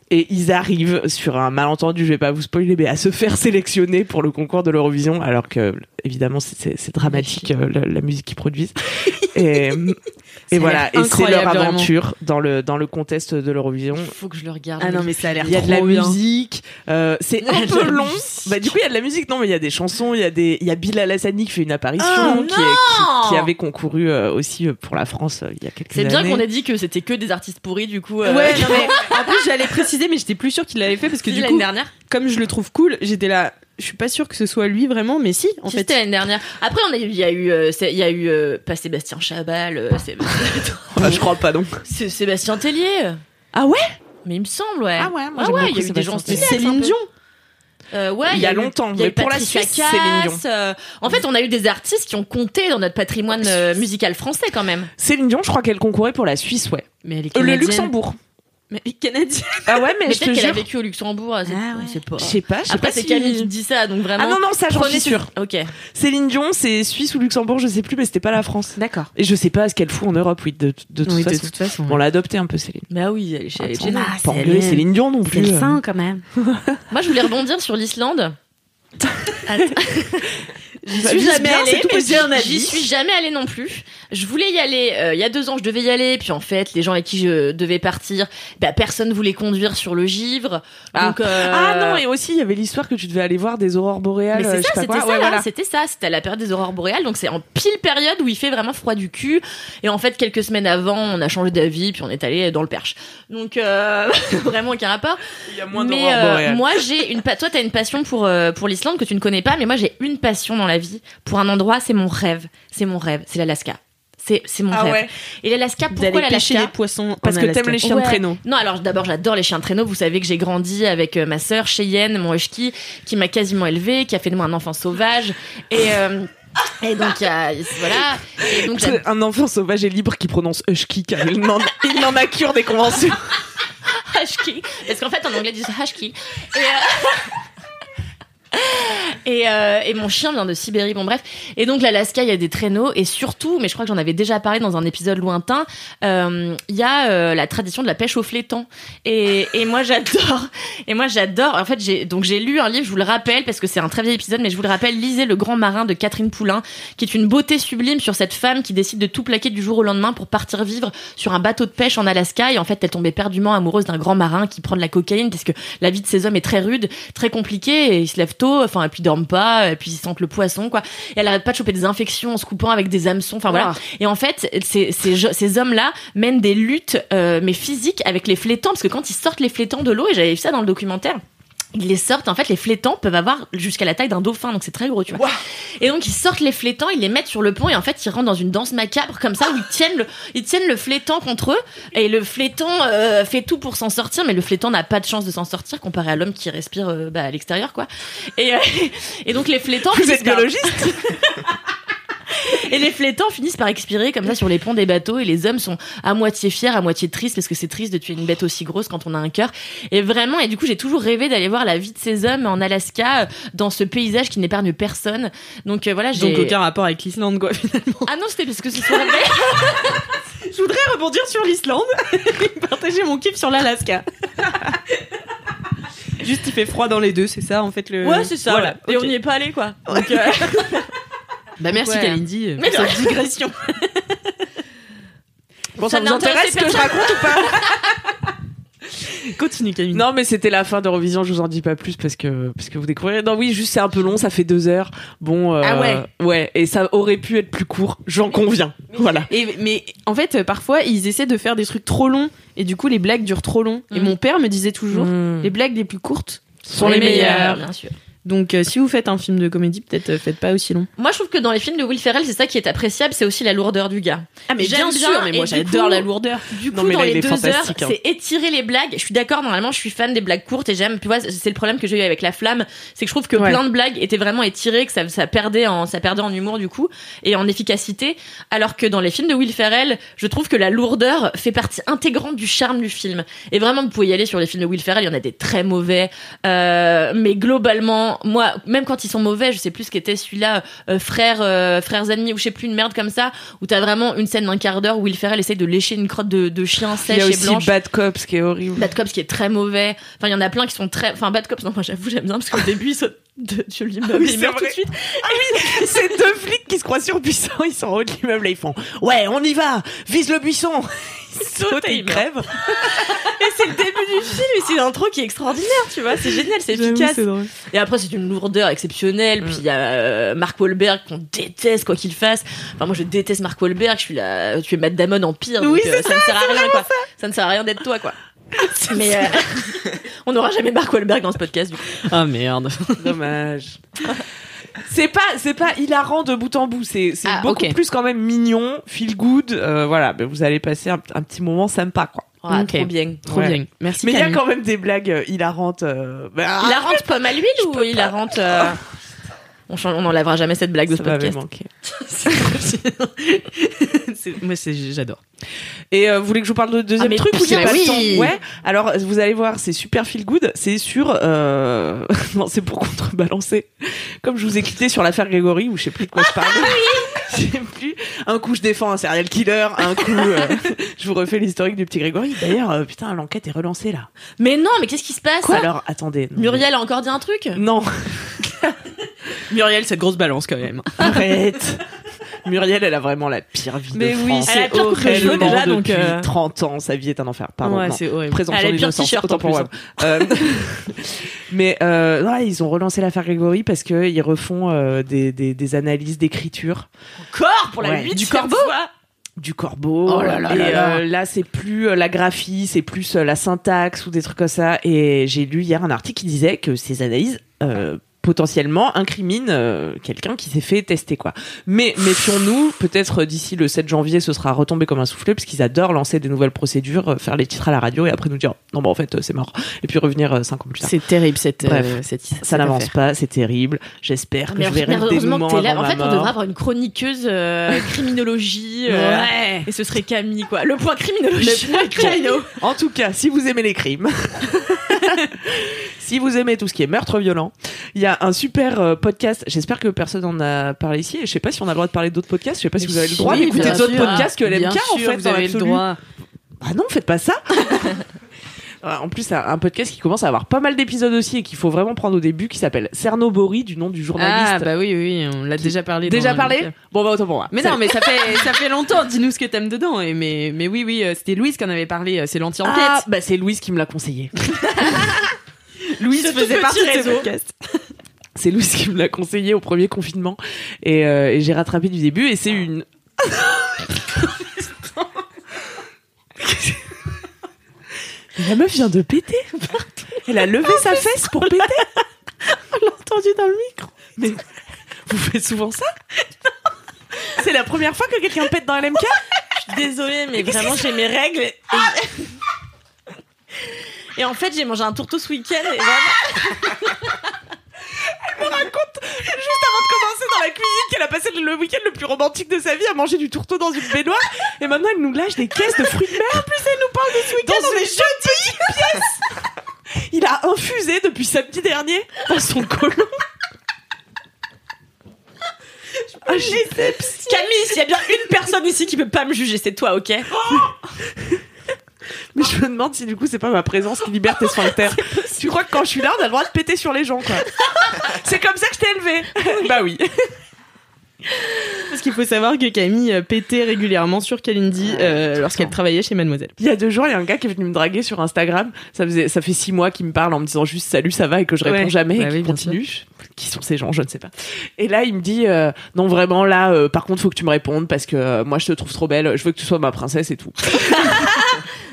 et ils arrivent sur un malentendu, je vais pas vous spoiler, mais à se faire sélectionner pour le concours de l'Eurovision, alors que évidemment c'est- dramatique euh, la, la musique qu'ils produisent. Et, et voilà, et c'est leur vraiment. aventure dans le dans le contexte de l'Eurovision. Faut que je le regarde. ah non mais ça a l'air Il y a de la trop bien. musique, euh, c'est un peu long. musique. Bah du coup il y a de la musique, non mais il y a des chansons, il y a des, il y a Bill Alassani qui fait une apparition, Oh, qui, est- qui, qui avait concouru euh, aussi euh, pour la France euh, il y a quelques C'est années. bien qu'on ait dit que c'était que des artistes pourris, du coup. euh, Ouais, non, mais en plus j'allais préciser, mais j'étais plus sûre qu'il l'avait fait parce que du coup, dernière. comme je le trouve cool, j'étais là. Je suis pas sûre que ce soit lui vraiment, mais si, en Si, fait. c'était l'année dernière. Après, on a eu, il y a eu, euh, il y a eu euh, pas Sébastien Chabal, euh, c'est- Ah, je crois pas non. c'est Sébastien Tellier. Ah ouais? Mais il me semble, ouais. Ah ouais, moi, Ah ouais, il y a eu des Sébastien gens Tellier. stylés. Céline. Dion. Euh, ouais, Il y a longtemps, il y a mais eu pour la Suisse, Céline Dion. Euh, en fait, on a eu des artistes qui ont compté dans notre patrimoine euh, musical français quand même. Céline Dion, je crois qu'elle concourait pour la Suisse, ouais. Mais elle est Euh, le. Luxembourg. Mais canadienne. Ah ouais, mais, Mais je te peut-être qu'elle a vécu au Luxembourg. c'est- Ah ouais. pas. Je sais pas, je sais Après, pas c'est si- Camille qui dit ça, donc vraiment. Ah non, non, ça, j'en suis sûre. Ok. Céline Dion, c'est Suisse ou Luxembourg, je sais plus, mais c'était pas la France. D'accord. Et je sais pas ce qu'elle fout en Europe, oui, de, de toute Oui, de façon. toute façon. On l'a adopté un peu, Céline. Bah oui, elle est chez. Ah, Pas c'est engueuler. Céline Dion non C'est plus. le euh. sein quand même. Moi, je voulais rebondir sur l'Islande. J'y Bah, suis jamais bien, allée, c'est tout mais aussi un j'y- suis jamais allée non plus. Je voulais y aller euh, il y a deux ans, je devais y aller, puis en fait, les gens avec qui je devais partir, bah personne voulait conduire sur le Givre. Ah. Donc, euh, Ah non, et aussi, il y avait l'histoire que tu devais aller voir des aurores boréales. mais euh, c'est ça, c'était ça, Ouais, voilà. c'était ça, c'était à la période des aurores boréales, donc c'est en pile période où il fait vraiment froid du cul. Et en fait, quelques semaines avant, on a changé d'avis, puis on est allé dans le Perche. Donc euh, vraiment aucun rapport. Il y a moins mais d'aurores euh, boréales. moi j'ai une pa- toi t'as une passion pour euh, pour l'Islande que tu ne connais pas mais moi j'ai une passion dans la vie pour un endroit c'est mon rêve c'est mon rêve c'est l'Alaska c'est c'est mon Ah rêve ouais. et l'Alaska pourquoi l'Alaska les poissons. Parce que t'aimes les chiens Ouais. de traîneau. Non, alors d'abord j'adore les chiens de traîneau. Vous savez que j'ai grandi avec euh, ma sœur Cheyenne, mon husky, qui m'a quasiment élevée, qui a fait de moi un enfant sauvage. Et euh, et donc il y a- voilà. Et donc un enfant sauvage et libre qui prononce husky car il n'en il n'en a cure des conventions. husky parce qu'en fait en anglais ils disent. Et, euh, Et, euh, et mon chien vient de Sibérie, bon bref. Et donc l'Alaska, il y a des traîneaux et surtout, mais je crois que j'en avais déjà parlé dans un épisode lointain, euh, il y a euh, la tradition de la pêche au flétan. Et, et moi j'adore. Et moi j'adore. En fait, j'ai donc j'ai lu un livre, je vous le rappelle parce que c'est un très vieil épisode, mais je vous le rappelle. Lisez Le Grand Marin de Catherine Poulain, qui est une beauté sublime sur cette femme qui décide de tout plaquer du jour au lendemain pour partir vivre sur un bateau de pêche en Alaska. Et en fait, elle tombait perdument amoureuse d'un grand marin qui prend de la cocaïne parce que la vie de ces hommes est très rude, très compliquée. Et ils se lèvent tôt, enfin et puis ils dorment pas, et puis ils sentent le poisson quoi. Et elle arrête pas de choper des infections en se coupant avec des hameçons. Enfin voilà. Et en fait, ces, ces, jo- ces hommes-là mènent des luttes, euh, mais physiques avec les flétans, parce que quand ils sortent les flétans de l'eau, et j'avais vu ça dans le documentaire, ils les sortent. En fait, les flétans peuvent avoir jusqu'à la taille d'un dauphin, donc c'est très gros, tu vois. Et donc ils sortent les flétans, ils les mettent sur le pont et en fait ils rentrent dans une danse macabre comme ça où ils tiennent le, ils tiennent le flétan contre eux et le flétan euh, fait tout pour s'en sortir, mais le flétan n'a pas de chance de s'en sortir comparé à l'homme qui respire euh, bah, à l'extérieur, quoi. Et, euh, et donc les flétans. Vous êtes biologiste? et les flétans finissent par expirer comme ça sur les ponts des bateaux et les hommes sont à moitié fiers, à moitié tristes parce que c'est triste de tuer une bête aussi grosse quand on a un cœur. Et vraiment, et du coup, j'ai toujours rêvé d'aller voir la vie de ces hommes en Alaska euh, dans ce paysage qui n'épargne personne. Donc euh, voilà, j'ai. Donc aucun rapport avec l'Islande, quoi, finalement. Ah non, c'était parce que ce soir Je voudrais rebondir sur l'Islande et partager mon kiff sur l'Alaska. Juste, il fait froid dans les deux, c'est ça, en fait, le... Ouais, c'est ça. Voilà. Et on n'y est pas allé quoi. Donc, euh, Bah, merci, Ouais. Kalindi, Mais pour de cette digression. Bon, ça, Ça vous intéresse ce que je raconte ou pas Continue, Kalindi. Non, mais c'était la fin d'Eurovision, je vous en dis pas plus parce que, parce que vous découvrirez. Non, oui, juste c'est un peu long, ça fait deux heures. Bon, euh, Ah ouais. Ouais, et ça aurait pu être plus court, j'en conviens. Voilà. Et, mais en fait, euh, parfois, ils essaient de faire des trucs trop longs et du coup, les blagues durent trop long. Et Mm. mon père me disait toujours, Mmh. les blagues les plus courtes sont les meilleures. bien sûr. Donc, euh, si vous faites un film de comédie, peut-être euh, faites pas aussi long. Moi, je trouve que dans les films de Will Ferrell, c'est ça qui est appréciable, c'est aussi la lourdeur du gars. Ah, mais J'aime bien sûr, bien, mais moi j'adore la lourdeur. Du coup, Non, mais dans là, les deux heures, hein. c'est étirer les blagues. Je suis d'accord, normalement, je suis fan des blagues courtes et j'aime, tu vois, c'est le problème que j'ai eu avec La Flamme, c'est que je trouve que Ouais. plein de blagues étaient vraiment étirées, que ça, ça perdait en, ça perdait en humour, du coup, et en efficacité. Alors que dans les films de Will Ferrell, je trouve que la lourdeur fait partie intégrante du charme du film. Et vraiment, vous pouvez y aller sur les films de Will Ferrell, il y en a des très mauvais, euh, mais globalement, moi, même quand ils sont mauvais, je sais plus ce qu'était celui-là, euh, frères, euh, frères ennemis, ou je sais plus, une merde comme ça, où t'as vraiment une scène d'un quart d'heure où Will Ferrell essaye de lécher une crotte de, de chien Il sèche y a et aussi blanche. Bad Cops qui est horrible. Bad Cops qui est très mauvais. Enfin, il y en a plein qui sont très. Enfin, Bad Cops, non, moi j'avoue, j'aime bien parce qu'au début, ils sautent de, sur l'immeuble Ah oui, et tout de suite. C'est deux flics qui se croient surpuissants, ils sont en haut de l'immeuble et ils font Ouais, on y va, vise le buisson Ils sautent et ils crèvent. Et c'est le début du film et c'est l'intro qui est extraordinaire, tu vois. C'est génial, c'est efficace. Et après, c'est une lourdeur exceptionnelle. Puis il y a euh, Mark Wahlberg qu'on déteste quoi qu'il fasse. Enfin, moi, je déteste Mark Wahlberg. Je suis là, tu es Matt Damon en pire. Oui, donc, euh, ça, ne sert à rien, quoi. Ça ne sert à rien d'être toi, quoi. Mais euh, on n'aura jamais Mark Wahlberg dans ce podcast, du coup. Ah merde. Dommage. C'est pas, c'est pas hilarant de bout en bout. C'est, c'est Ah, beaucoup plus quand même mignon, feel good. euh, voilà, mais vous allez passer un, un petit moment sympa, quoi. Ah, Ok. Trop bien. Trop Ouais. bien. Merci. Mais il y a quand même des blagues euh, hilarantes. euh, bah, Il la rentre pomme à l'huile ou il la rentre. euh, On change- on n'enlèvera jamais cette blague de ce ça m'avait podcast. Moi, j'adore. Et euh, vous voulez que je vous parle de deuxième Ah, truc ou pas le oui. temps Ouais. Alors vous allez voir, c'est super feel good. C'est sur. Euh... non, c'est pour contrebalancer. Comme je vous ai quitté sur l'affaire Grégory, où je sais plus de quoi je parle. Je sais plus. Un coup je défends un serial killer, un coup euh, je vous refais l'historique du petit Grégory. D'ailleurs, euh, putain, l'enquête est relancée là. Mais non, mais qu'est-ce qui se passe? Alors attendez. non, Muriel a encore dit un truc? Non, Muriel, cette grosse balance quand même. arrête. Muriel, elle a vraiment la pire vie Mais de oui, France. c'est Elle a pire de cheveux Réellement, déjà, donc, depuis euh, 30 ans, sa vie est un enfer. Pardon. ouais, non. c'est horrible. présomption Elle a le pire d'innocence, t-shirt, autant en pour plus, moi. Euh, mais euh, ouais, ils ont relancé l'affaire Grégory parce que ils refont euh, des, des, des analyses d'écriture Encore pour la Ouais. huitième Du corbeau fois du corbeau. Oh là là et là là. euh, là, c'est plus euh, la graphie, c'est plus euh, la syntaxe ou des trucs comme ça. Et j'ai lu hier un article qui disait que ces analyses euh, potentiellement incriminent euh, quelqu'un qui s'est fait tester quoi. Mais méfions-nous, peut-être d'ici le 7 janvier, ce sera retombé comme un soufflet parce qu'ils adorent lancer des nouvelles procédures, euh, faire les titres à la radio et après nous dire non bah en fait euh, c'est mort et puis revenir euh, cinq ans plus tard. C'est terrible cette. Bref, euh, cette, cette Ça n'avance pas, c'est terrible. J'espère que Mais je verrai le heureusement dénouement que t'es là. avant En ma fait, on devrait avoir une chroniqueuse euh, criminologie. euh, Ouais. Et ce serait Camille, quoi. Le point criminologie. Le point criminologie. En tout cas, si vous aimez les crimes, si vous aimez tout ce qui est meurtre violent, il y a un super euh, podcast. J'espère que personne en a parlé ici. Et je sais pas si on a le droit de parler d'autres podcasts. Je sais pas si vous avez le droit Oui, d'écouter d'autres podcasts que LMK en fait. Vous avez le droit. Ah non, faites pas ça. Euh, En plus, c'est un podcast qui commence à avoir pas mal d'épisodes aussi et qu'il faut vraiment prendre au début, qui s'appelle Cernobori, du nom du journaliste. Ah bah oui, oui, on l'a déjà parlé. Déjà parlé Bon bah autant pour moi. Mais non, mais ça fait ça fait longtemps. Dis-nous ce que t'aimes dedans. Et mais mais oui, oui, euh, c'était Louise qui en avait parlé. euh, C'est l'anti-enquête. Ah, bah c'est Louise qui me l'a conseillé. Louise faisait partie de ce podcast. C'est Louise qui me l'a conseillé au premier confinement et, euh, et j'ai rattrapé du début et c'est une. La meuf vient de péter. Elle a levé sa fesse pour péter. On l'a entendu dans le micro. Mais vous faites souvent ça? C'est la première fois que quelqu'un pète dans LMK Désolée, mais vraiment, j'ai mes règles. Et... et en fait, j'ai mangé un tourteau ce week-end. Et vraiment... me raconte juste avant de commencer dans la cuisine qu'elle a passé le week-end le plus romantique de sa vie à manger du tourteau dans une baignoire et maintenant elle nous lâche des caisses de fruits de mer. En plus elle nous parle de ce week-end dans une jolie pièce. Il a infusé depuis samedi dernier dans son côlon. Ah, Camille, s'il y a bien une personne ici qui peut pas me juger, c'est toi, ok? Mais je me demande si du coup c'est pas ma présence qui libère tes sphincters. Tu crois que quand je suis là on a le droit de péter sur les gens quoi. C'est comme ça que je t'ai élevé. bah oui. Parce qu'il faut savoir que Camille euh, pétait régulièrement sur Kalindi euh, lorsqu'elle travaillait chez Mademoiselle. Il y a deux jours, il y a un gars qui est venu me draguer sur Instagram. Ça faisait, ça fait six mois qu'il me parle en me disant juste salut, ça va et que je réponds Ouais. jamais Bah et oui, continue. Qui sont ces gens, je ne sais pas. Et là, il me dit euh, non vraiment là, euh, par contre, faut que tu me répondes parce que moi, je te trouve trop belle. Je veux que tu sois ma princesse et tout.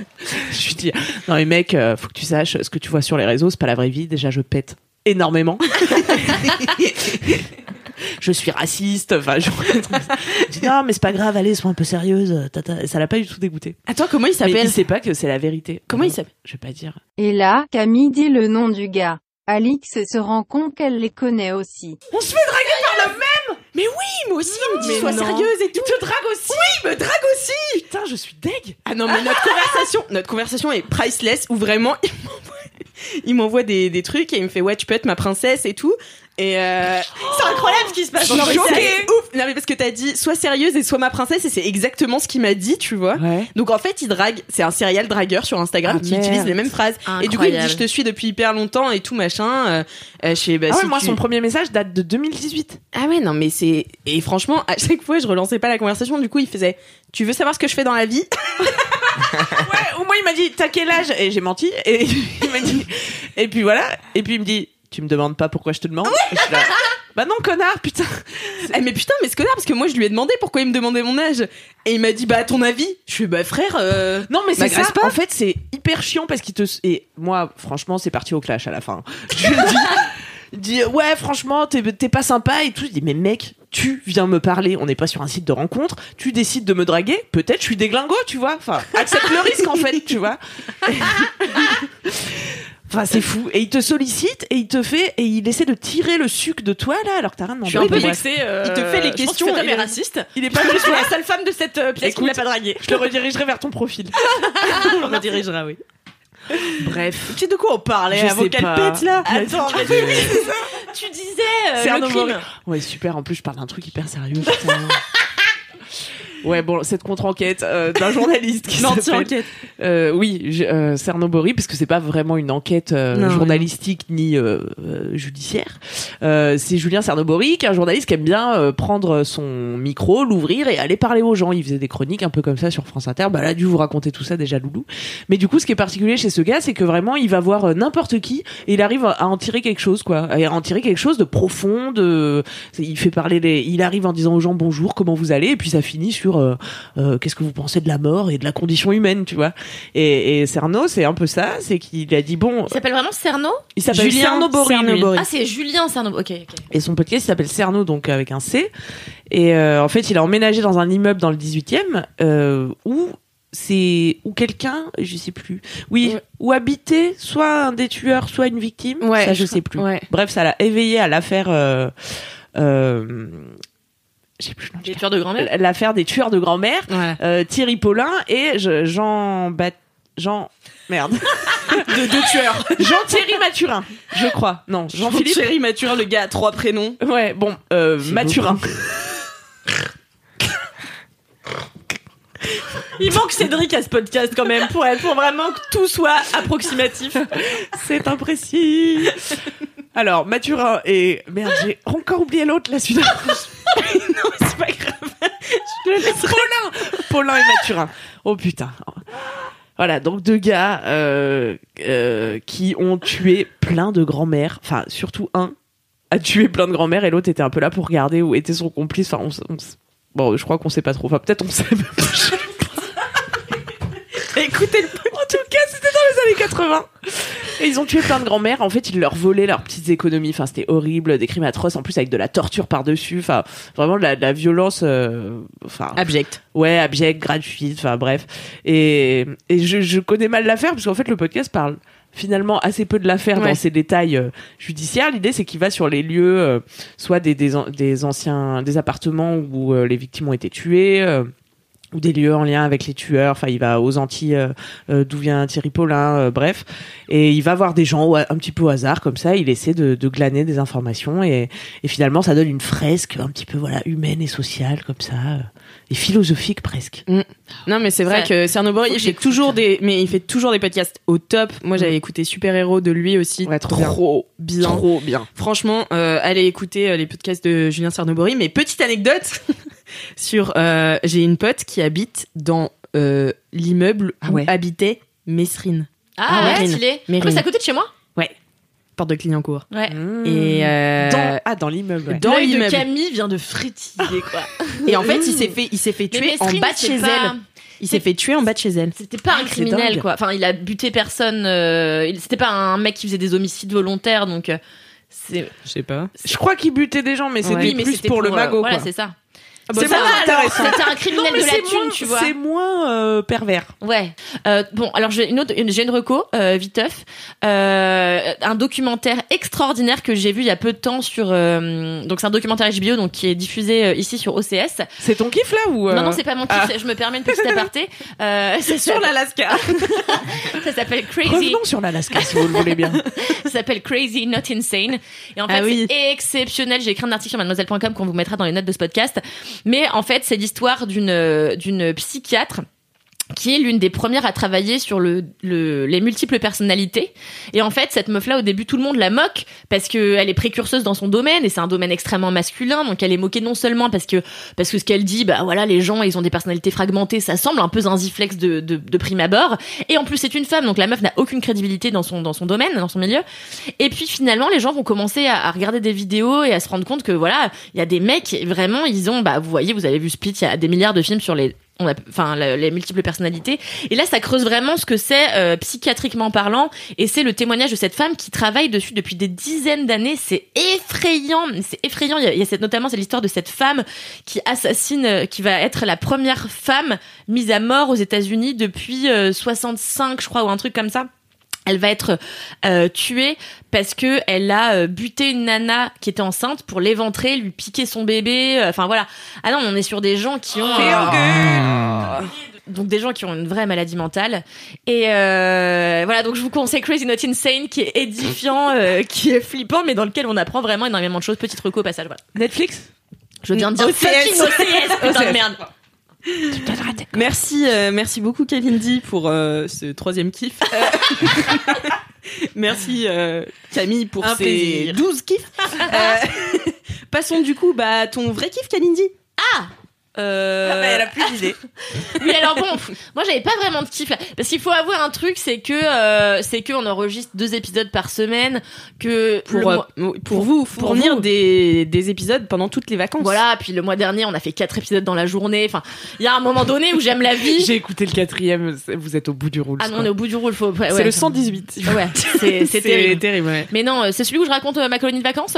je lui dis non mais mec, euh, faut que tu saches ce que tu vois sur les réseaux, c'est pas la vraie vie. Déjà, je pète énormément. je suis raciste. Enfin, je... je dis non mais c'est pas grave, allez, sois un peu sérieuse. tata. Et ça l'a pas du tout dégoûté. Attends, comment il s'appelle il sait pas que c'est la vérité. Comment il s'appelle Je vais pas dire. Et là, Camille dit le nom du gars. Alix se rend compte qu'elle les connaît aussi. On se fait draguer par le même Mais oui, moi aussi, il me dit sois sérieuse et tout. Il te drague aussi Oui, il me drague aussi. Putain, je suis deg Ah non, mais notre conversation, notre conversation est priceless où vraiment il m'envoie, il m'envoie des, des trucs et il me fait ouais, tu peux être ma princesse et tout. Et euh, c'est incroyable ce qui se passe. Je suis Non, mais ouf. Non mais parce que t'as dit sois sérieuse et sois ma princesse et c'est exactement ce qu'il m'a dit, tu vois. Ouais. Donc en fait, il drague, c'est un serial dragueur sur Instagram Ah, qui merde. utilise les mêmes phrases. Et du coup, il me dit Incroyable. je te suis depuis hyper longtemps et tout machin. Euh, euh, je sais, bah, ah ouais, si moi, tu- son premier message date de 2018. Ah ouais, non, mais c'est. Et franchement, à chaque fois, je relançais pas la conversation. Du coup, il faisait Tu veux savoir ce que je fais dans la vie? Ouais, ou moi, il m'a dit, t'as quel âge? Et j'ai menti. Et il m'a dit, et puis voilà. Et puis il me dit, tu me demandes pas pourquoi je te demande Et je suis là, Bah non, connard, putain. Eh, Mais putain, mais ce connard, parce que moi, je lui ai demandé pourquoi il me demandait mon âge. Et il m'a dit Bah, à ton avis Je suis Bah, frère. euh, Non, mais c'est M'agresse ça. pas. En fait, c'est hyper chiant parce qu'il te. Et moi, franchement, c'est parti au clash à la fin. Je lui dis, il dit, ouais, franchement, t'es t'es pas sympa et tout. Je dis, mais mec, tu viens me parler. On n'est pas sur un site de rencontre. Tu décides de me draguer. Peut-être je suis déglingo, tu vois. Enfin, accepte le risque en fait, tu vois. Enfin, c'est fou. Et il te sollicite et il te fait et il essaie de tirer le sucre de toi là alors que t'as rien demandé. Je suis un peu vexée. euh, Il te fait les je pense que questions, il est raciste. Il est pas Je suis la seule femme de cette euh, pièce qui l'a pas dragué. Je le redirigerai vers ton profil. On me dirigera, oui. Bref. Tu sais de quoi on parlait Je avant sais qu'elle pas. pète là Attends, mais tu disais euh, C'est un le nouveau- crime. Ouais, super. En plus, je parle d'un truc hyper sérieux. putain. Ouais, bon, cette contre-enquête euh, d'un journaliste qui. L'anti-enquête. Euh, oui, euh, Cerno Bory, parce que c'est pas vraiment une enquête euh, Non, journalistique ni euh, euh, judiciaire. Euh, c'est Julien Cernobory, qui est un journaliste qui aime bien euh, prendre son micro, l'ouvrir et aller parler aux gens. Il faisait des chroniques un peu comme ça sur France Inter. Bah, a dû vous raconter tout ça déjà, Loulou. Mais du coup, ce qui est particulier chez ce gars, c'est que vraiment, il va voir n'importe qui et il arrive à en tirer quelque chose, quoi. À en tirer quelque chose de profond, de... Il fait parler les... Il arrive en disant aux gens bonjour, comment vous allez, et puis ça finit sur euh, euh, qu'est-ce que vous pensez de la mort et de la condition humaine, tu vois. Et, et Cerno, c'est un peu ça, c'est qu'il a dit bon, Il s'appelle vraiment Cerno il s'appelle Julien Cerno. Cerno-Bory. Ah, c'est Julien Cerno. Ok. Et son podcast s'appelle Cerno, donc avec un C. Et euh, en fait, il a emménagé dans un immeuble dans le 18e euh, où c'est où quelqu'un, je sais plus, oui, Ouais. où habitait soit un des tueurs, soit une victime. Ouais, ça je je sais plus. ouais. Bref, ça l'a éveillé à l'affaire. Euh, plus le nom Des tueurs de grand-mère. L'affaire des tueurs de grand-mère. Ouais. euh, Thierry Paulin et je- Jean Bat Jean merde De deux tueurs. Jean Thierry Mathurin je crois non Jean Philippe Chéri Mathurin, le gars à trois prénoms. ouais bon euh, Mathurin Il manque Cédric à ce podcast quand même pour, pour vraiment que tout soit approximatif. c'est imprécis alors Mathurin et merde j'ai encore oublié l'autre la suite non c'est pas grave. Je le Paulin Paulin et Mathurin. Oh putain. Voilà donc deux gars euh, euh, qui ont tué plein de grand-mères enfin surtout un a tué plein de grand-mères et l'autre était un peu là pour regarder où était son complice. Enfin on, s- on s- bon je crois qu'on sait pas trop. Enfin peut-être on sait écoutez le années 80 Et ils ont tué plein de grand-mères. En fait, ils leur volaient leurs petites économies. Enfin, c'était horrible, des crimes atroces. En plus, avec de la torture par-dessus. Enfin, vraiment de la, de la violence. euh, Enfin, Abject. ouais, abjecte, gratuite. Enfin, bref. Et, et je, je connais mal l'affaire parce qu'en fait, le podcast parle finalement assez peu de l'affaire Ouais. dans ses détails euh, judiciaires. L'idée, c'est qu'il va sur les lieux, euh, soit des, des, an- des anciens, des appartements où euh, les victimes ont été tuées. Ou des lieux en lien avec les tueurs. Enfin, il va aux Antilles, euh, euh, d'où vient Thierry Paulin, euh, bref. Et il va voir des gens un petit peu au hasard, comme ça. Il essaie de, de glaner des informations et, et finalement, ça donne une fresque un petit peu voilà humaine et sociale, comme ça, et philosophique presque. Non, mais c'est vrai Ça- que Cernobori, faut que il fait toujours des, mais il fait toujours des podcasts au top. Moi, j'avais écouté Super Héros de lui aussi. Ouais, trop bien. trop bien. Trop bien. Franchement, euh, allez écouter euh, les podcasts de Julien Cernobori. Mais petite anecdote sur, euh, j'ai une pote qui habite dans euh, l'immeuble Ah où ouais. habitait Mesrine, Ah, Ah, ouais, Mérine. stylé. Mérine. Ah, mais c'est à côté de chez moi? Porte de Clignancourt. Ouais. Et euh, dans, ah, dans l'immeuble. ouais. dans l'immeuble. Camille vient de frétiller, quoi. Et en fait, il s'est fait, il s'est fait Mais tuer en bas de chez pas- elle. Il s'est fait tuer en bas de chez elle. C'était pas Ah, un c'est criminel, quoi. Enfin, il a buté personne. euh, C'était pas un mec qui faisait des homicides volontaires, donc euh, c'est. Je sais pas. Je crois qu'il butait des gens, mais c'était Oui, mais plus c'était pour, le euh, magot. Voilà, quoi. c'est ça. C'est ça moins va, alors, intéressant. C'était un criminel Non, de la c'est thune, moins- tu vois. C'est moins euh, pervers. Ouais. Euh, bon, alors j'ai une autre, une- j'ai une reco, euh, viteuf, euh, un documentaire extraordinaire que j'ai vu il y a peu de temps sur. euh, donc c'est un documentaire HBO donc qui est diffusé euh, ici sur OCS. C'est ton kiff là ou euh, Non non c'est pas mon kiff, ah. c'est- je me permets une petite aparté. Euh, c'est Sur l'Alaska. Ça s'appelle Crazy. Revenons sur l'Alaska si vous le voulez bien. Ça s'appelle Crazy Not Insane. Et en fait, Ah oui. c'est exceptionnel. J'ai écrit un article sur mademoiselle.com qu'on vous mettra dans les notes de ce podcast. Mais en fait, c'est l'histoire d'une euh, d'une psychiatre qui est l'une des premières à travailler sur le, le- les multiples personnalités. Et en fait, cette meuf-là, au début, tout le monde la moque parce que elle est précurseuse dans son domaine et c'est un domaine extrêmement masculin. Donc, elle est moquée non seulement parce que parce que ce qu'elle dit, bah voilà, les gens, ils ont des personnalités fragmentées, ça semble un peu zinziflex de, de, de prime abord. Et en plus, c'est une femme, donc la meuf n'a aucune crédibilité dans son dans son domaine, dans son milieu. Et puis finalement, les gens vont commencer à, à regarder des vidéos et à se rendre compte que voilà, il y a des mecs vraiment, ils ont, bah vous voyez, vous avez vu Split, il y a des milliards de films sur les on a, enfin les multiples personnalités. Et là ça creuse vraiment ce que c'est euh, psychiatriquement parlant. Et c'est le témoignage de cette femme qui travaille dessus depuis des dizaines d'années. C'est effrayant. C'est effrayant. Il y a, il y a cette, notamment c'est l'histoire de cette femme qui assassine euh, qui va être la première femme mise à mort aux États-Unis depuis euh, 65 je crois ou un truc comme ça elle va être euh, tuée parce que elle a euh, buté une nana qui était enceinte pour l'éventrer, lui piquer son bébé. euh, Enfin voilà. Ah non, on est sur des gens qui ont euh, donc des gens qui ont une vraie maladie mentale. Et euh, voilà, donc je vous conseille Crazy Not Insane, qui est édifiant, euh, qui est flippant, mais dans lequel on apprend vraiment énormément de choses. Petite reco au passage. Voilà. Netflix? Je viens de dire OCS. fucking OCS, putain de OCS. merde. Merci, euh, merci beaucoup Kalindi pour euh, ce troisième kiff. Euh, merci euh, Camille pour Un ces plaisir. 12 kiffs. Euh, passons du coup bah, à ton vrai kiff Kalindi. Ah Euh, a plus d'idées. Oui, alors bon, moi j'avais pas vraiment de kiff là. Parce qu'il faut avouer un truc, c'est que euh, c'est que on enregistre deux épisodes par semaine, que pour, le euh, mois- pour vous fournir vous. Des, des épisodes pendant toutes les vacances. voilà. Puis le mois dernier, on a fait quatre épisodes dans la journée. Enfin, il y a un moment donné où j'aime la vie. J'ai écouté le quatrième, vous êtes au bout du roule. Ah non, on est au bout du rôle. Faut. ouais, C'est ouais. le 118. Ouais, c'est c'est terrible. ouais. Mais non, euh, c'est celui où je raconte euh, ma colonie de vacances?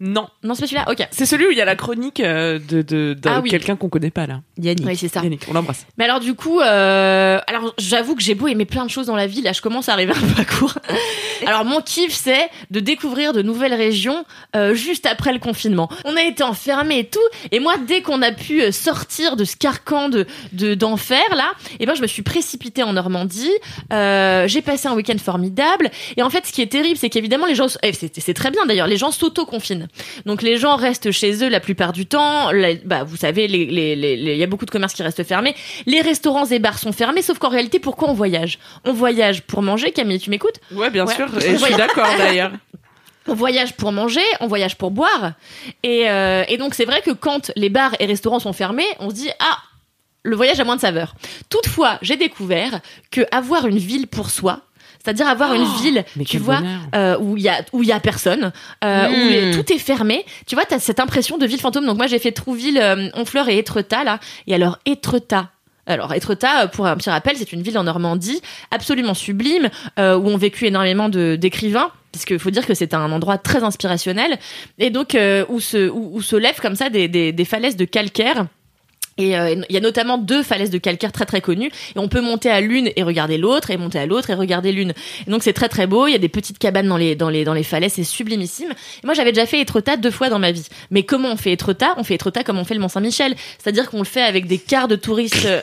Non, Non, c'est pas celui-là. Ok. c'est celui où il y a la chronique euh, de, de, d'un- Ah oui. quelqu'un qu'on connaît pas là. Yannick. Oui, c'est ça. Yannick, on l'embrasse. Mais alors du coup, euh, alors j'avoue que j'ai beau aimer plein de choses dans la vie, là je commence à arriver un peu à court. Alors mon kiff c'est de découvrir de nouvelles régions euh, juste après le confinement. On a été enfermés et tout, et moi dès qu'on a pu euh, sortir de ce carcan de de- d'enfer là, et ben je me suis précipitée en Normandie. Euh, j'ai passé un week-end formidable, et en fait ce qui est terrible c'est qu'évidemment les gens, eh, c'est c'est très bien d'ailleurs, les gens s'auto-confinent. Donc les gens restent chez eux la plupart du temps. La- bah, vous savez, les- les- les- les- il y a beaucoup de commerces qui restent fermés. Les restaurants et bars sont fermés, sauf qu'en réalité, pourquoi on voyage? On voyage pour manger, Camille, tu m'écoutes? Ouais, bien Ouais. sûr, et je suis d'accord d'ailleurs. On voyage pour manger, on voyage pour boire. Et, euh, et donc c'est vrai que quand les bars et restaurants sont fermés, on se dit ah le voyage a moins de saveur. Toutefois, j'ai découvert que avoir une ville pour soi, c'est-à-dire avoir une ville, mais tu vois, euh, où il y a où il y a personne, euh, où Mm. les- tout est fermé. Tu vois, t'as cette impression de ville fantôme. Donc moi j'ai fait Trouville, euh, Honfleur et Étretat là. Et alors Étretat. Alors Étretat, pour un petit rappel, c'est une ville en Normandie absolument sublime euh, où ont vécu énormément d'écrivains. Puisqu'il faut dire que c'est un endroit très inspirationnel et donc euh, où se où, où se lèvent comme ça des, des, des falaises de calcaire et euh, il y a notamment deux falaises de calcaire très très connues. Et on peut monter à l'une et regarder l'autre, et monter à l'autre et regarder l'une. Donc c'est très très beau. Il y a des petites cabanes dans les dans les dans les falaises, c'est sublimissime. Moi j'avais déjà fait Étretat deux fois dans ma vie. Mais comment on fait Étretat? On fait Étretat comme on fait le Mont Saint-Michel, c'est-à-dire qu'on le fait avec des quarts de touristes.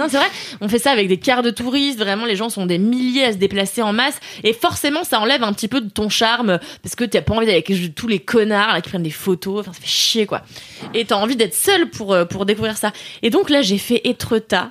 Non, c'est vrai, on fait ça avec des quarts de touristes, vraiment les gens sont des milliers à se déplacer en masse et forcément ça enlève un petit peu de ton charme parce que t'as pas envie d'aller avec tous les connards là, qui prennent des photos, enfin ça fait chier quoi. Et t'as envie d'être seul pour, euh, pour découvrir ça. Et donc là j'ai fait Étretat.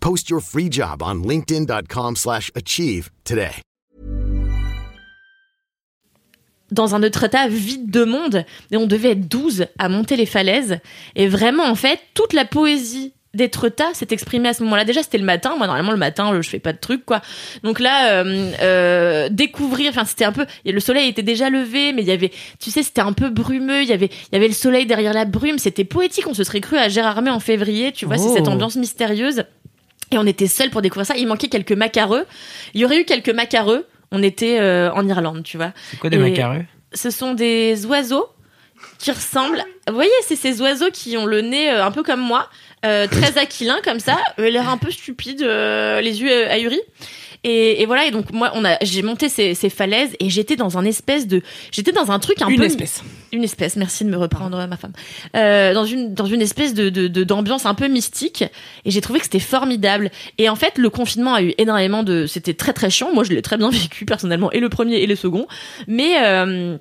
Post your free job on linkedin.com/achieve slash achieve today. dans un Étretat vide de monde et on devait être 12 à monter les falaises et vraiment en fait toute la poésie d'Étretat s'est exprimée à ce moment-là. Déjà c'était le matin, moi normalement le matin je fais pas de trucs quoi. Donc là euh, euh, découvrir, enfin c'était un peu, le soleil était déjà levé mais il y avait, tu sais c'était un peu brumeux, il y avait il y avait le soleil derrière la brume, c'était poétique, on se serait cru à Gérardmer en février, tu vois, c'est Oh. cette ambiance mystérieuse. Et on était seuls pour découvrir ça. Il manquait quelques macareux. Il y aurait eu quelques macareux. On était euh, en Irlande, tu vois C'est quoi des Et- macareux? ce sont des oiseaux qui ressemblent. Vous voyez, c'est ces oiseaux qui ont le nez euh, un peu comme moi, euh, très aquilin comme ça, l'air un peu stupide, les yeux ahuris. Et, et voilà, et donc moi, on a, j'ai monté ces, ces falaises et j'étais dans un espèce de, j'étais dans un truc un Une peu espèce. une espèce. Merci de me reprendre, ma femme. Euh, dans une dans une espèce de de- de- d'ambiance un peu mystique. Et j'ai trouvé que c'était formidable. Et en fait, le confinement a eu énormément de. C'était très très chiant. Moi, je l'ai très bien vécu personnellement, et le premier et le second. Mais euh,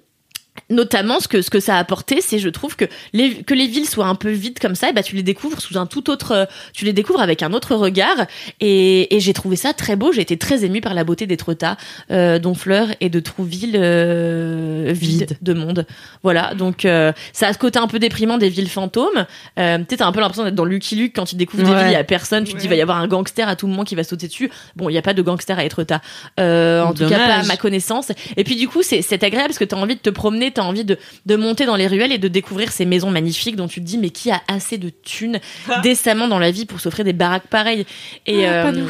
notamment ce que ce que ça a apporté c'est je trouve que les que les villes soient un peu vides comme ça et bah tu les découvres sous un tout autre tu les découvres avec un autre regard. Et, et j'ai trouvé ça très beau. J'ai été très émue par la beauté d'Étretat euh, d'Honfleur et de Trouville euh, vide. de monde. Voilà. Donc euh, ça a ce côté un peu déprimant des villes fantômes. Euh, peut-être un peu l'impression d'être dans Lucky Luke quand tu découvres des villes il y a personne tu te dis il va y avoir un gangster à tout moment qui va sauter dessus. Bon il y a pas de gangster à Étretat. Euh, en tout cas pas à ma connaissance. Et puis du coup, c'est c'est agréable parce que tu as envie de te promener, tu as envie de, de monter dans les ruelles et de découvrir ces maisons magnifiques dont tu te dis mais qui a assez de thunes décemment dans la vie pour s'offrir des baraques pareilles et Ah, pas euh, nous.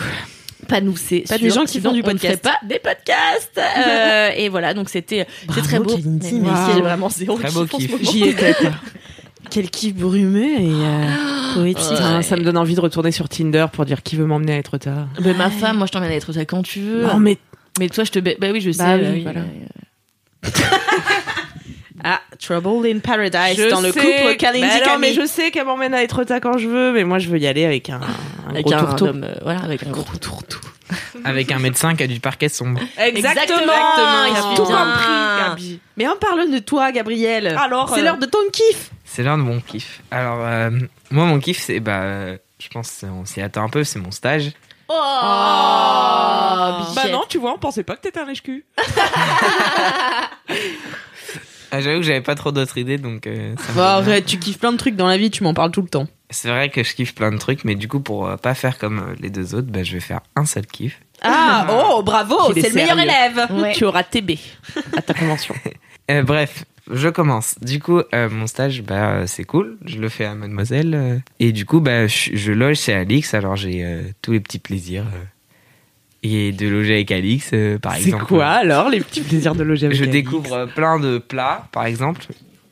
Pas nous, c'est Pas sûr. des gens qui font du on ne podcast. pas des podcasts. Euh, et voilà, donc c'était c'est très beau. Kalindi, Mais. J'ai vraiment zéro Très beau kiff. J'y étais quoi. Quel kiff brumeux et euh, poétique. Putain, ça me donne envie de retourner sur Tinder pour dire qui veut m'emmener à être tard. Mais ma femme, moi je t'emmène à être ça quand tu veux. Non, mais Mais toi, je te. ba- Bah oui, je sais. Bah bah oui, oui, voilà. Ah, Trouble in Paradise je dans le sais- couple Kalindi Bah non, mais je sais qu'elle m'emmène à être tard quand je veux, mais moi je veux y aller avec un, un Avec gros un tourteau. homme, euh, voilà, avec un gros tourteau. Avec un médecin qui a du parquet sombre. Exactement, il il a tout bien. compris, Gabi. Mais en parlant de toi, Gabriel, Alors, c'est euh, l'heure de ton kiff. C'est l'un de mon kiff. Alors, euh, moi, mon kiff, c'est, bah, je pense, on s'y attend un peu, c'est mon stage. Oh, Bah bichette. non, tu vois, on pensait pas que t'étais un lèche-cul. Ah, J'avoue que j'avais pas trop d'autres idées, donc euh, ça arrête, tu kiffes plein de trucs dans la vie, tu m'en parles tout le temps. C'est vrai que je kiffe plein de trucs, mais du coup, pour euh, pas faire comme euh, les deux autres, bah, je vais faire un seul kiff. Ah, oh, bravo, c'est le meilleur élève. Ouais. Tu auras TB à ta convention. Euh, bref, je commence. Du coup, euh, mon stage, bah, euh, c'est cool. Je le fais à Mademoiselle. euh, et du coup, bah, je, je loge chez Alix. Alors, j'ai euh, tous les petits plaisirs. Et de loger avec Alix, euh, par C'est exemple. quoi alors les petits plaisirs de loger avec Je Alix découvre euh, plein de plats, par exemple.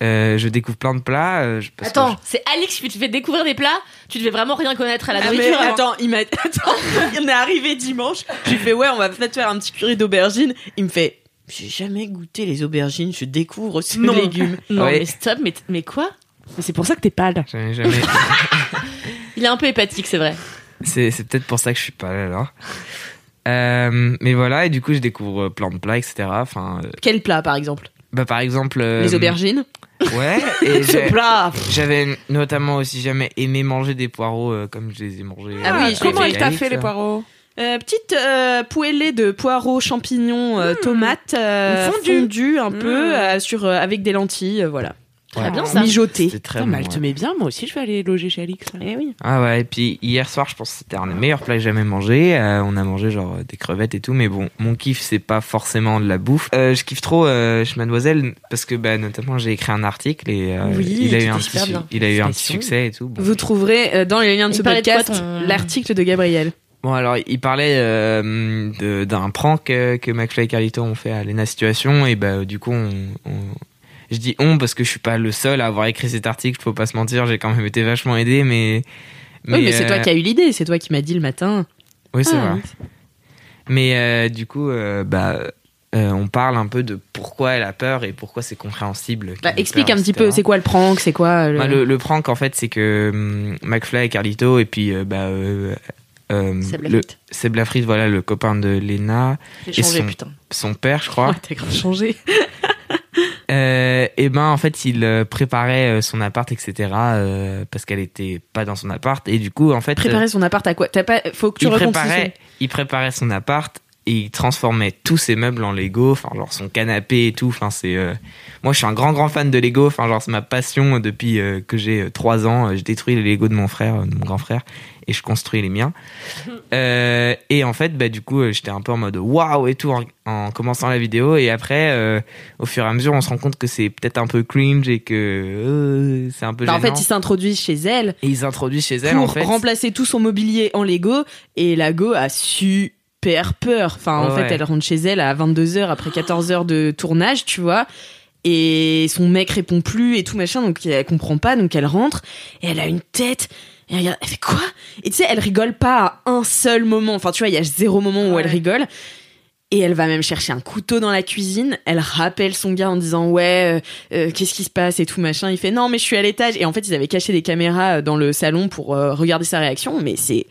Euh, je découvre plein de plats. euh, je- parce que Attends, c'est Alix qui te fait découvrir des plats. Tu devais vraiment rien connaître à la Ah, mais nourriture. avant. attends, il m'a attends, on est arrivé dimanche. Je lui fais ouais, on va peut-être faire un petit curry d'aubergines. Il me fait j'ai jamais goûté les aubergines, je découvre ce Non. légume. Non, Ouais. mais stop, mais, mais quoi? Mais c'est pour ça que t'es pâle. je- J'avais jamais. Il est un peu hépatique, c'est vrai. c'est c'est peut-être pour ça que je suis pas là alors. Euh, mais voilà, et du coup, je découvre plein de plats, etc. Enfin, euh, Quel plat par exemple? bah, par exemple. euh, Les aubergines? Ouais, et Ce plat. j'avais notamment aussi jamais aimé manger des poireaux euh, comme je les ai mangés. Ah oui, euh, Comment elle t'a fait les poireaux? Euh, petite euh, poêlée de poireaux, champignons, euh, tomates, euh, Fondu. fondu un peu Mmh. euh, sur euh, avec des lentilles, euh, voilà. Très Ouais. bien ça. Mijoté. C'était très Putain, bon. mais elle te met bien, moi aussi je vais aller loger chez Alix. Eh oui. Ah ouais, et puis hier soir, je pense que c'était un des meilleurs plats que j'ai jamais mangé. Euh, on a mangé genre euh, des crevettes et tout, mais bon, mon kiff, c'est pas forcément de la bouffe. Euh, je kiffe trop euh, chez Mademoiselle parce que bah, notamment j'ai écrit un article et euh, Oui, il a eu un petit, super su- bien. il a eu un petit Félicitations. succès et tout. Bon. Vous trouverez euh, dans les liens de Il ce podcast ton- l'article de Gabriel. Bon alors, il parlait euh, de- d'un prank euh, que McFly et Carlito ont fait à Lena Situation et bah du coup, on, on- je dis on parce que je suis pas le seul à avoir écrit cet article. Faut pas se mentir, j'ai quand même été vachement aidé, mais oui, mais c'est euh, toi qui as eu l'idée, c'est toi qui m'as dit le matin. Oui, c'est Ah, vrai. Mais euh, du coup, euh, bah, euh, on parle un peu de pourquoi elle a peur et pourquoi c'est compréhensible. Bah, explique peur, un petit peu, c'est quoi le prank, c'est quoi le... Bah, le, le prank, en fait, c'est que hum, McFly et Carlito, et puis euh, bah, euh, euh, Seb Lafrite. Voilà, le copain de Lena, J'ai et changé, son- putain. son père, je crois. Ouais, t'as grave changé. Euh, et ben en fait il euh, préparait euh, son appart etc euh, parce qu'elle était pas dans son appart. Et du coup en fait Préparer son appart à quoi? T'as pas... Faut que tu il préparait, il préparait son appart et il transformait tous ses meubles en Lego, enfin genre son canapé et tout. Enfin c'est, euh, moi je suis un grand grand fan de Lego. Enfin genre c'est ma passion depuis euh, que j'ai euh, trois ans. Je détruis les Lego de mon frère, euh, de mon grand frère, et je construis les miens. Euh, et en fait bah du coup euh, j'étais un peu en mode waouh et tout en, en commençant la vidéo et après euh, au fur et à mesure on se rend compte que c'est peut-être un peu cringe et que euh, c'est un peu Bah, en fait, ils s'introduisent chez elle et ils introduisent chez elle pour en fait. remplacer tout son mobilier en Lego et la go a super peur. Enfin, en Ouais. fait, elle rentre chez elle à 22h après 14 heures de tournage, tu vois. Et son mec répond plus et tout machin, donc elle comprend pas, donc elle rentre et elle a une tête. Et elle, regarde, elle fait quoi? Et tu sais, elle rigole pas à un seul moment. Enfin, tu vois, il y a zéro moment où Ouais. elle rigole. Et elle va même chercher un couteau dans la cuisine. Elle rappelle son gars en disant ouais, euh, euh, qu'est-ce qui se passe et tout machin. Il fait non mais je suis à l'étage. Et en fait ils avaient caché des caméras euh, dans le salon pour euh, regarder sa réaction. Mais c'est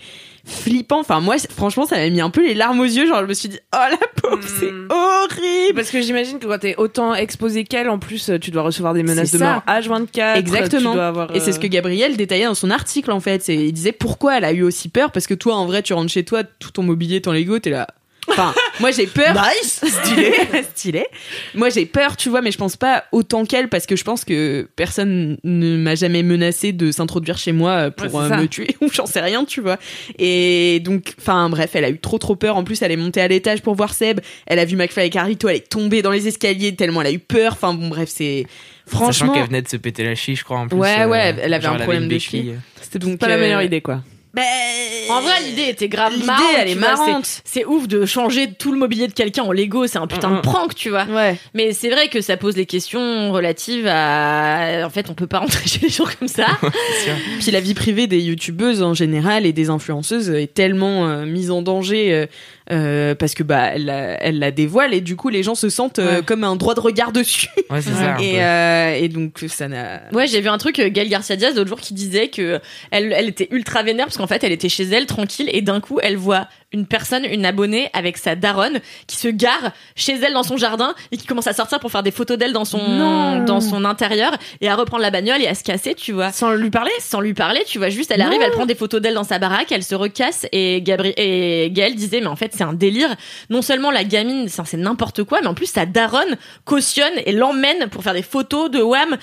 flippant. Enfin moi c'est- franchement ça m'a mis un peu les larmes aux yeux. Genre je me suis dit oh la pauvre c'est Mm. horrible. Parce que j'imagine que quand t'es autant exposé qu'elle, en plus, tu dois recevoir des menaces C'est de mort H24. Exactement. tu dois avoir, Et c'est ce euh, que Gabriel détaillait dans son article en fait. C'est, il disait pourquoi elle a eu aussi peur? Parce que toi en vrai tu rentres chez toi tout ton mobilier ton Lego t'es là. Enfin moi j'ai peur. Nice stylé, stylé. Moi j'ai peur, tu vois, mais je pense pas autant qu'elle parce que je pense que personne ne m'a jamais menacé de s'introduire chez moi euh, pour Ouais, euh, me tuer ou j'en sais rien, tu vois. Et donc, enfin bref, elle a eu trop trop peur. En plus, elle est montée à l'étage pour voir Seb. Elle a vu McFly et Carlito, elle est tombée dans les escaliers tellement elle a eu peur. Enfin bon, bref, c'est Sachant franchement. qu'elle venait de se péter la chie, je crois en plus. Ouais, euh, ouais, elle avait genre, un problème de chie. C'était donc pas la euh, meilleure idée, quoi. Ben, En vrai, l'idée était grave l'idée, marrante. elle est c'est- ouf de changer tout le mobilier de quelqu'un en Lego, c'est un putain de prank, tu vois. Ouais. Mais c'est vrai que ça pose des questions relatives à. En fait, on peut pas rentrer chez les gens comme ça. Puis la vie privée des youtubeuses en général et des influenceuses est tellement euh, mise en danger euh, euh, parce que bah elle, la- elle la dévoile et du coup les gens se sentent euh, Ouais. comme un droit de regard dessus. Ouais, c'est ça. Et, euh, et donc ça n'a. Ouais, j'ai vu un truc, euh, Gaël Garcia Diaz, l'autre jour, qui disait que elle, elle était ultra vénère parce qu'en fait, elle était chez elle tranquille et d'un coup, elle voit une personne, une abonnée avec sa daronne qui se gare chez elle dans son jardin et qui commence à sortir pour faire des photos d'elle dans son Non. dans son intérieur et à reprendre la bagnole et à se casser, tu vois. Sans lui parler Sans lui parler, tu vois, juste elle arrive, elle prend des photos d'elle dans sa baraque, elle se recasse et Gabriel et Gaël disait mais en fait c'est un délire. Non seulement la gamine, c'est n'importe quoi, mais en plus sa daronne cautionne et l'emmène pour faire des photos de Wham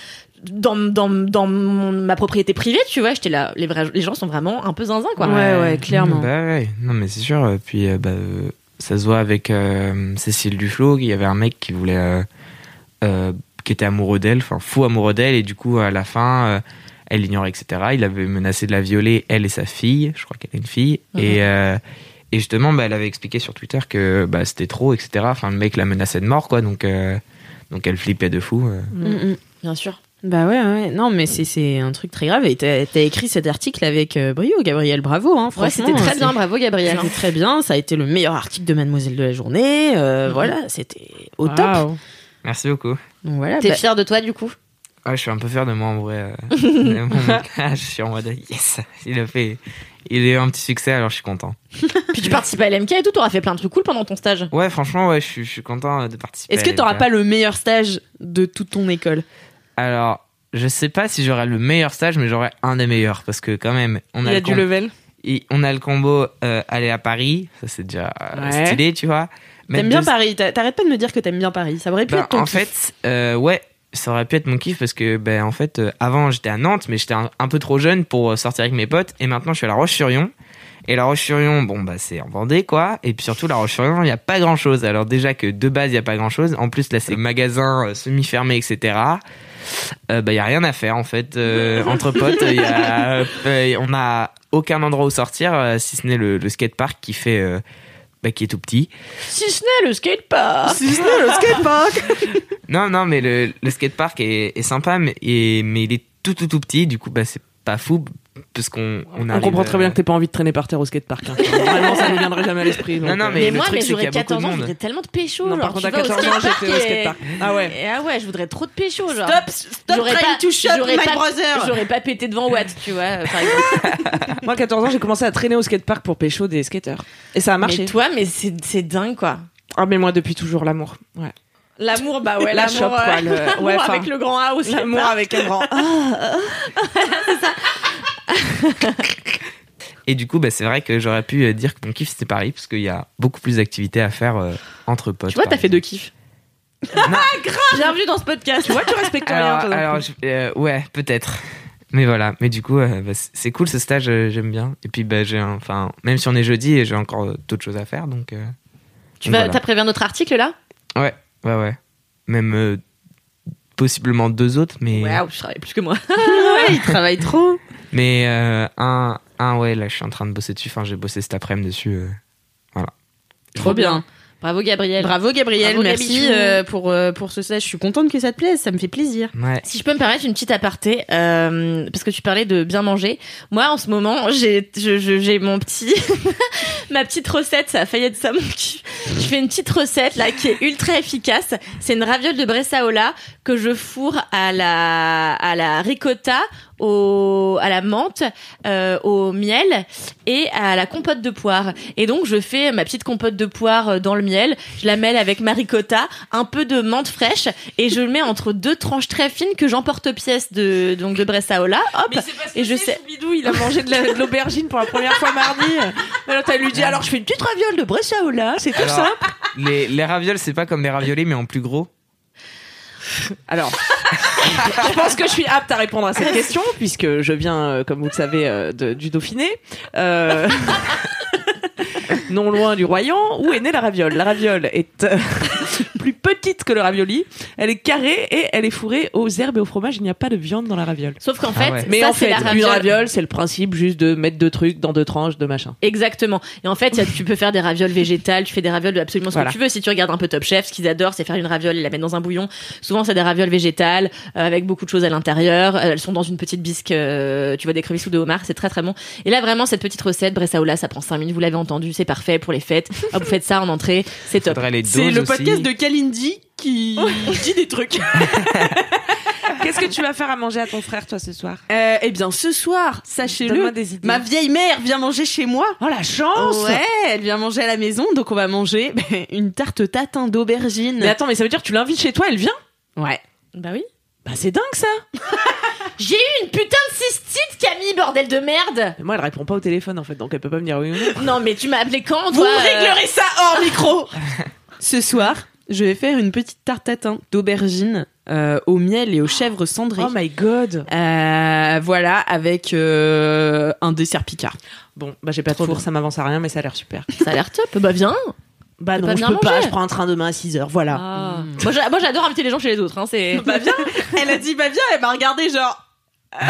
dans, dans, dans mon- ma propriété privée, tu vois. J'étais là, les, vrais, les gens sont vraiment un peu zinzin, quoi. Ouais, ouais, clairement. Bah ouais, non mais c'est sûr. Puis euh, bah, euh, ça se voit avec euh, Cécile Duflo, il y avait un mec qui voulait, euh, euh, qui était amoureux d'elle, enfin fou amoureux d'elle, et du coup à la fin, euh, elle l'ignorait, etc. Il avait menacé de la violer, elle et sa fille. Je crois qu'elle a une fille. Et euh, et justement, bah, elle avait expliqué sur Twitter que bah, c'était trop, etc. Enfin, le mec la menaçait de mort, quoi. Donc, euh, donc elle flippait de fou. euh. Mm, mm. Bien sûr. Bah ouais, ouais. Non, mais c'est c'est un truc très grave. Et t'as écrit cet article avec euh, brio, Gabriel. Bravo, hein. Ouais, Franchement, c'était très c'est- bien, bravo Gabriel. C'était très bien. Ça a été le meilleur article de Mademoiselle de la journée. Euh, Voilà, c'était au top. Merci beaucoup. Donc voilà. T'es bah- fier de toi, du coup? Ah, je suis un peu fier de moi en vrai. euh, je suis en mode yes, il a fait, il a eu un petit succès alors je suis content. Puis tu participes à LMK et tout, t'auras fait plein de trucs cool pendant ton stage. Ouais, franchement, ouais, je suis, je suis content de participer. Est-ce que t'auras pas le meilleur stage de toute ton école? Alors, je sais pas si j'aurai le meilleur stage, mais j'aurai un des meilleurs parce que quand même, on Il a, y a le du level. et on a le combo euh, aller à Paris, ça c'est déjà euh, Ouais. stylé, tu vois. T'aimes bien deux- Paris. T'a- T'arrêtes pas de me dire que t'aimes bien Paris. Ça aurait pu Ben, être ton en kiff. fait, euh, ouais, ça aurait pu être mon kiff parce que, ben, en fait, avant j'étais à Nantes, mais j'étais un, un peu trop jeune pour sortir avec mes potes, et maintenant je suis à La Roche-sur-Yon. Et La Roche-sur-Yon, bon, bah, c'est en Vendée, quoi. Et puis surtout, La Roche-sur-Yon, il n'y a pas grand chose. Alors, déjà que de base, il n'y a pas grand chose. En plus, là, c'est magasin euh, semi-fermé, etc. Euh, bah, il n'y a rien à faire, en fait. Euh, entre potes, y a, euh, on n'a aucun endroit où sortir, euh, si ce n'est le, le skatepark qui fait, euh, bah, qui est tout petit. Si ce n'est le skatepark. Si ce n'est le skatepark. Non, non, mais le, le skatepark est, est sympa, mais, et- mais il est tout, tout, tout petit. Du coup, bah, c'est pas fou parce qu'on on On comprend très bien que t'aies pas envie de traîner par terre au skatepark. Hein. Vraiment, ça nous viendrait jamais à l'esprit. donc, Non, non, euh, mais Mais le moi, truc, mais c'est qu'il y j'aurais a beaucoup de 14 ans, je monde. voudrais tellement de pécho. Non, genre, par contre, tu à vas au 14 ans, j'étais au et- skatepark. Ah ouais. Et ah ouais, je voudrais trop de pécho, genre. Stop, stop J'aurais trying pas- to shut j'aurais my pas- brother. J'aurais pas pété devant Watt, tu vois, euh. Moi, à 14 ans, j'ai commencé à traîner au skatepark pour pécho des skateurs. Et ça a marché. Mais toi, mais c'est c'est dingue, quoi. Ah, mais moi, depuis toujours, l'amour. Ouais. L'amour, bah ouais, La l'amour, shop, quoi, euh, le- l'amour ouais, enfin, avec le grand A aussi. L'amour avec un grand. Ah, Et du coup, bah, c'est vrai que j'aurais pu euh, dire que mon kiff c'était Paris parce qu'il y a beaucoup plus d'activités à faire euh, entre potes. Tu vois, t'as fait deux kiffs. Bienvenue dans ce podcast. tu vois, tu respectes rien. Alors, toi, d'un alors je- euh, ouais, peut-être. Mais voilà. Mais du coup, euh, bah, c'est- cool ce stage, euh, j'aime bien. Et puis, bah, j'ai, enfin, même si on est jeudi, j'ai encore d'autres choses à faire, donc. euh, Tu donc vas, voilà. t'as prévu un autre article là? Ouais, ouais, ouais. Même euh, possiblement deux autres, mais. Waouh, je travaille plus que moi. Ouais, il travaille trop. Mais euh, un, un, ouais, là, je suis en train de bosser dessus. Enfin, j'ai bossé cet après-midi dessus. euh, voilà. Trop bien. Bravo Gabriel. Bravo Gabriel, Bravo, merci euh, pour, euh, pour ce stage. Je suis contente que ça te plaise, ça me fait plaisir. Ouais. Si je peux me permettre une petite aparté, euh, parce que tu parlais de bien manger. Moi, en ce moment, j'ai, je- je- j'ai mon petit, ma petite recette. Ça a failli être ça mon cul. Je fais une petite recette là qui est ultra efficace. C'est une raviole de Bressaola que je fourre à la, à la ricotta, au, à la menthe, euh, au miel et à la compote de poire. Et donc, je fais ma petite compote de poire euh, dans le miel. Je la mêle avec ma ricotta, un peu de menthe fraîche et je le mets entre deux tranches très fines que j'emporte pièce de, donc de Bressaola. Hop. Et je sais. Bidou, il a mangé de la- de l'aubergine pour la première fois mardi. Alors, t'as lui dit, alors je fais une petite raviole de Bressaola, c'est tout Alors, ça. Les, les ravioles, c'est pas comme les raviolis, mais en plus gros. Alors, je pense que je suis apte à répondre à cette question, puisque je viens, euh, comme vous le savez, euh, du Dauphiné. Euh, non loin du Royan, où est née la raviole? La raviole est plus petite que le ravioli. Elle est carrée et elle est fourrée aux herbes et au fromage. Il n'y a pas de viande dans la raviole. Sauf qu'en Ah fait, ouais. Mais ça, en c'est fait, la une raviole. raviole, c'est le principe juste de mettre deux trucs dans deux tranches de machin. Exactement. Et en fait, a- tu peux faire des ravioles végétales, tu fais des ravioles de absolument ce Voilà. que tu veux. Si tu regardes un peu Top Chef, ce qu'ils adorent, c'est faire une raviole et la mettre dans un bouillon. Souvent, c'est des ravioles végétales euh, avec beaucoup de choses à l'intérieur. Euh, Elles sont dans une petite bisque, euh, tu vois, des crevisses ou de homard, c'est très très bon. Et là, vraiment, cette petite recette, Bressaola, ça prend 5 minutes, vous l'avez entendu, c'est parfait pour les fêtes. Ah, vous faites ça en entrée, c'est top. C'est le aussi. podcast de Kalindi qui dit des trucs. Qu'est-ce que tu vas faire à manger à ton frère, toi, ce soir? Euh, eh bien, ce soir, sachez-le, ma vieille mère vient manger chez moi. Oh, la chance Ouais, elle vient manger à la maison, donc on va manger ben, une tarte tatin d'aubergine. Mais attends, mais ça veut dire que tu l'invites chez toi, elle vient? Ouais. Bah oui. Bah, c'est dingue, ça J'ai eu une putain de cystite, Camille, bordel de merde. Mais Moi, elle répond pas au téléphone, en fait, donc elle peut pas me dire oui ou non. Non, mais tu m'as appelé quand, Vous toi? me euh, réglerez ça hors micro Ce soir, je vais faire une petite tarte tatin d'aubergine euh, au miel et aux chèvres cendrées. Oh my god Euh, voilà, avec euh, un dessert picard. Bon, bah, j'ai pas de Trop four, bien. ça m'avance à rien, mais ça a l'air super. Ça a l'air top. Bah viens. Bah, non, pas je peux pas, je prends un train demain à 6h, voilà. Ah. Moi, j'a- moi, j'adore inviter les gens chez les autres. Hein, c'est. Bah viens Elle a dit bah viens, elle m'a regardé genre...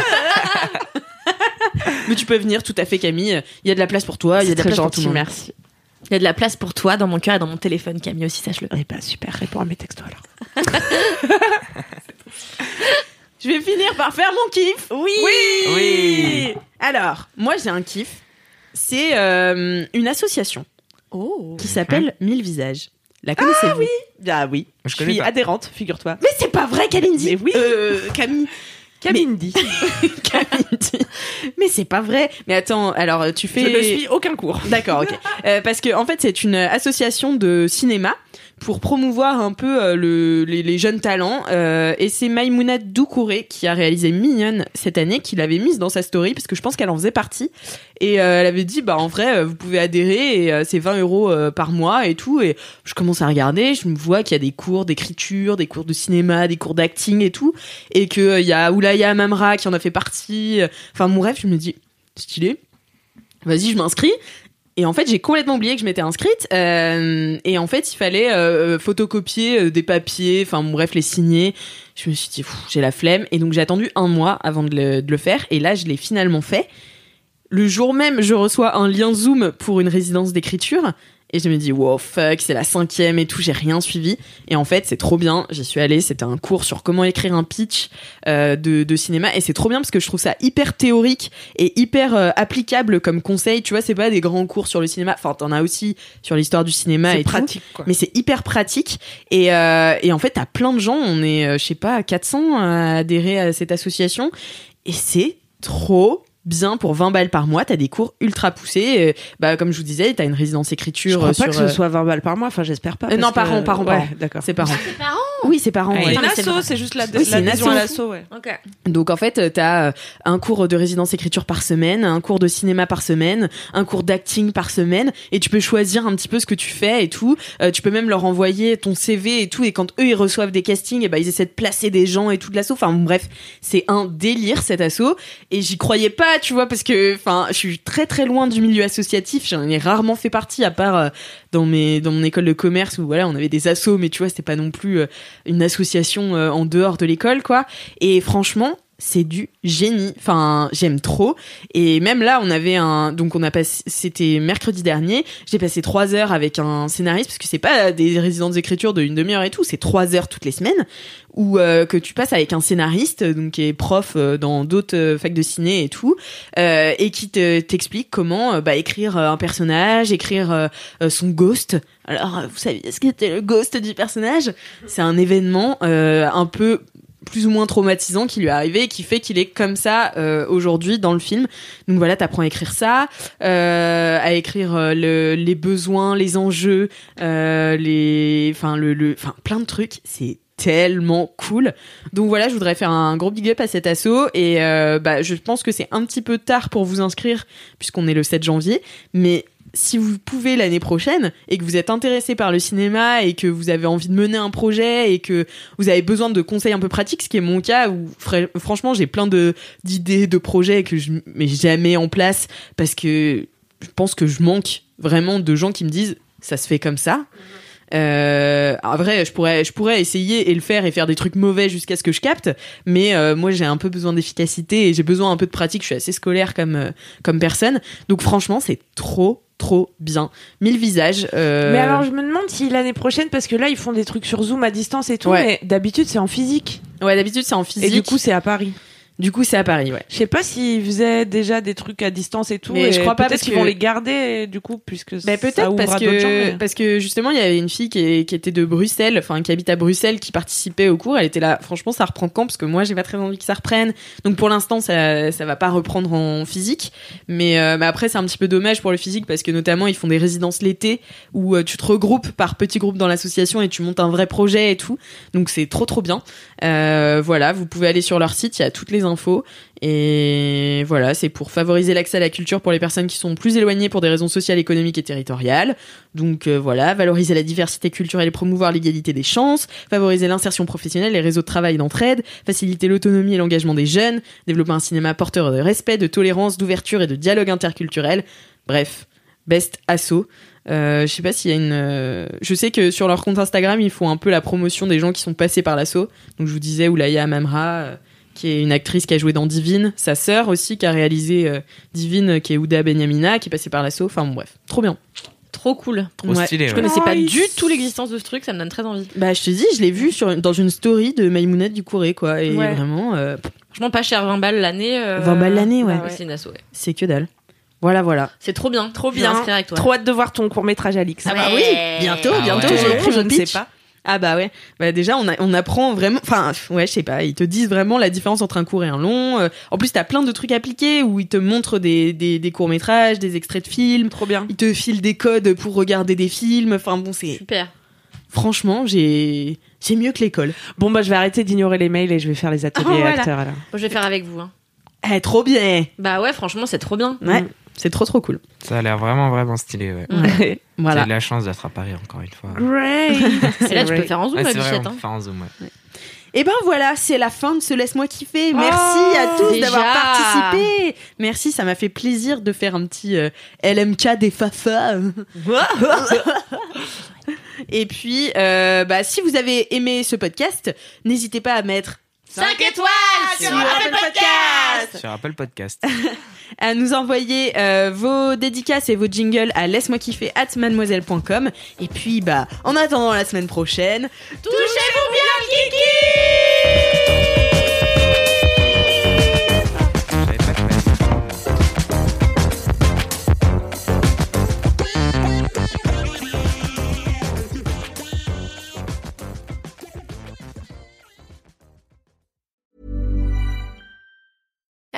Mais tu peux venir tout à fait Camille, il y a de la place pour toi, il y a de la très place pour tout gentil, le monde. merci. Il y a de la place pour toi dans mon cœur et dans mon téléphone, Camille aussi, sache-le. Eh bah, super, réponds à mes textos alors. Je vais finir par faire mon kiff. Oui. Oui. Alors, moi j'ai un kiff. C'est euh, une association Oh. qui s'appelle Mille Visages. La connaissez-vous oui. Ah oui, Je je, suis pas. adhérente, figure-toi. Mais c'est pas vrai, Kalindi. Mais oui. Euh, Camille. Camille. Mais c'est pas vrai. Mais attends, alors tu fais. Je ne suis aucun cours. D'accord, ok. Euh, parce que en fait, c'est une association de cinéma pour promouvoir un peu euh, le, les, jeunes talents. Euh, et c'est Maïmouna Doucouré qui a réalisé Mignonne cette année, qui l'avait mise dans sa story, parce que je pense qu'elle en faisait partie. Et euh, elle avait dit, bah en vrai, vous pouvez adhérer, et c'est 20 euros par mois et tout. Et je commence à regarder, je me vois qu'il y a des cours d'écriture, des cours de cinéma, des cours d'acting et tout. Et qu'il y a Oulaya Mamra qui en a fait partie. Enfin, mon rêve, je me dis, stylé. Vas-y, je m'inscris. Et en fait, j'ai complètement oublié que je m'étais inscrite. Euh, et en fait, il fallait euh, photocopier euh, des papiers, enfin bref, les signer. Je me suis dit, j'ai la flemme. Et donc, j'ai attendu un mois avant de le faire. Et là, je l'ai finalement fait. Le jour même, je reçois un lien Zoom pour une résidence d'écriture. Et je me dis, wow, fuck, c'est la cinquième et tout, j'ai rien suivi. Et en fait, c'est trop bien. J'y suis allée, c'était un cours sur comment écrire un pitch euh, de, de cinéma. Et c'est trop bien parce que je trouve ça hyper théorique et hyper euh, applicable comme conseil. Tu vois, c'est pas des grands cours sur le cinéma. Enfin, t'en as aussi sur l'histoire du cinéma et tout. pratique, quoi. Mais c'est hyper pratique. Et, euh, et en fait, t'as plein de gens. On est, je sais pas, 400 à adhérer à cette association. Et c'est trop bien pour 20 balles par mois. T'as des cours ultra poussés. Euh, bah, comme je vous disais, t'as une résidence écriture. Je crois euh, pas que ce euh, soit 20 balles par mois, enfin j'espère pas. Euh, non, par an, par an, ouais, par an. D'accord. C'est par an. C'est parents Oui, c'est par an. Ah, ouais. C'est mais une c'est asso, juste la Oui, c'est une l'adhésion à asso. l'asso, ouais. Ok. Donc en fait, t'as euh, un cours de résidence écriture par semaine, un cours de cinéma par semaine, un cours d'acting par semaine, et tu peux choisir un petit peu ce que tu fais et tout. Euh, tu peux même leur envoyer ton CV et tout, et quand eux ils reçoivent des castings, et ben ils essaient de placer des gens et tout de l'assaut. Enfin bon, bref, c'est un délire cet assaut, et j'y croyais pas, tu vois, parce que enfin je suis très très loin du milieu associatif. J'en ai rarement fait partie, à part euh, dans mes dans mon école de commerce où voilà on avait des assos, mais tu vois c'était pas non plus euh, une association euh, en dehors de l'école quoi. Et franchement, c'est du génie. Enfin, j'aime trop. Et même là, on avait un, donc on a passé, c'était mercredi dernier. J'ai passé trois heures avec un scénariste parce que c'est pas des résidences d'écriture de une demi-heure et tout, c'est trois heures toutes les semaines où euh, que tu passes avec un scénariste, donc qui est prof euh, dans d'autres euh, facs de ciné et tout, euh, et qui te t'explique comment bah, écrire un personnage, écrire son ghost. Alors, vous savez ce qu'était le ghost du personnage? C'est un événement un peu plus ou moins traumatisant qui lui est arrivé et qui fait qu'il est comme ça euh, aujourd'hui dans le film. Donc voilà, t'apprends à écrire ça, euh, à écrire euh, le, les besoins, les enjeux, euh, les, enfin le, le, enfin plein de trucs. C'est tellement cool. Donc voilà, je voudrais faire un gros big up à cet assaut et euh, bah je pense que c'est un petit peu tard pour vous inscrire puisqu'on est le 7 janvier, mais si vous pouvez l'année prochaine et que vous êtes intéressé par le cinéma et que vous avez envie de mener un projet et que vous avez besoin de conseils un peu pratiques, ce qui est mon cas où fra- franchement j'ai plein de d'idées, de projets que je mets jamais en place parce que je pense que je manque vraiment de gens qui me disent ça se fait comme ça. Euh, en vrai, je pourrais, je pourrais essayer et le faire et faire des trucs mauvais jusqu'à ce que je capte, mais euh, moi j'ai un peu besoin d'efficacité et j'ai besoin un peu de pratique. Je suis assez scolaire comme euh, comme personne, donc franchement c'est trop trop bien. Mille visages. euh, Mais alors, je me demande si l'année prochaine, parce que là, ils font des trucs sur Zoom à distance et tout, Ouais. mais d'habitude, c'est en physique. ouais, d'habitude c'est en physique. Et du coup, c'est à Paris. Du coup c'est à Paris, ouais. Je sais pas s'ils faisaient déjà des trucs à distance et tout. Mais je et crois pas parce qu'ils que- vont les garder, du coup, puisque Bah, peut-être parce d'autres gens, que mais- parce que justement il y avait une fille qui, est- qui était de Bruxelles, enfin qui habite à Bruxelles, qui participait au cours. Elle était là. Franchement, ça reprend quand? Parce que moi, j'ai pas très envie que ça reprenne. Donc pour l'instant, ça ça va pas reprendre en physique. Mais, euh, mais après, c'est un petit peu dommage pour le physique parce que notamment ils font des résidences l'été où euh, tu te regroupes par petits groupes dans l'association et tu montes un vrai projet et tout. Donc c'est trop trop bien. Euh, voilà, vous pouvez aller sur leur site, il y a toutes les infos. Et voilà, c'est pour favoriser l'accès à la culture pour les personnes qui sont plus éloignées pour des raisons sociales, économiques et territoriales. Donc euh, voilà, valoriser la diversité culturelle et promouvoir l'égalité des chances, favoriser l'insertion professionnelle, les réseaux de travail d'entraide, faciliter l'autonomie et l'engagement des jeunes, développer un cinéma porteur de respect, de tolérance, d'ouverture et de dialogue interculturel. Bref, best asso. Euh, je sais pas s'il y a une. euh, Je sais que sur leur compte Instagram, ils font un peu la promotion des gens qui sont passés par l'assaut. Donc je vous disais Oulaya Mamra, qui est une actrice qui a joué dans Divine, sa sœur aussi qui a réalisé euh, Divine, qui est Ouda Benyamina, qui est passée par l'assaut. Enfin bon, bref, trop bien. Trop cool. Trop stylé, Je ouais. connaissais pas Nice. du tout l'existence de ce truc, ça me donne très envie. Bah je te dis, je l'ai vu sur dans une story de Maïmounette du Couré quoi, et Ouais. vraiment, euh, Franchement, pas cher, 20 balles l'année. euh, 20 balles l'année, ouais. bah C'est une asso, ouais. c'est que dalle. Voilà voilà. C'est trop bien. Trop bien. avec toi. Trop hâte de voir ton court métrage, Alix. Ah bah oui, bientôt, Ah bientôt. ouais. Je ne sais pas. Ah bah ouais. Bah déjà on, a, on apprend vraiment. Enfin ouais, je sais pas. Ils te disent vraiment la différence entre un court et un long. Euh, En plus t'as plein de trucs appliqués où ils te montrent des, des, des courts métrages, des extraits de films. Trop bien. Ils te filent des codes pour regarder des films. Enfin bon c'est Super. franchement, j'ai c'est mieux que l'école. Bon, bah, je vais arrêter d'ignorer les mails et je vais faire les ateliers Oh, voilà. acteurs alors. Bon, je vais faire avec vous. hein. Eh, trop bien. Bah ouais, franchement, c'est trop bien. Ouais, c'est trop trop cool. Ça a l'air vraiment, vraiment stylé, ouais. Ouais. Voilà. J'ai de la chance d'être à Paris encore une fois. Great! Et là, tu peux faire en zoom, Ouais, ma c'est vrai, bichette. on hein. peut faire en zoom, ouais. Et ben voilà, c'est la fin de ce Laisse-moi kiffer. Merci Oh, à tous d'avoir participé. Merci, ça m'a fait plaisir de faire un petit euh, LMK des Fafa. Et puis, euh, bah, si vous avez aimé ce podcast, n'hésitez pas à mettre 5 étoiles sur Apple Podcast, Sur Apple Podcast. à nous envoyer euh, vos dédicaces et vos jingles à laisse-moi kiffer at mademoiselle.com. Et puis, bah, en attendant la semaine prochaine, touchez-vous bien kiki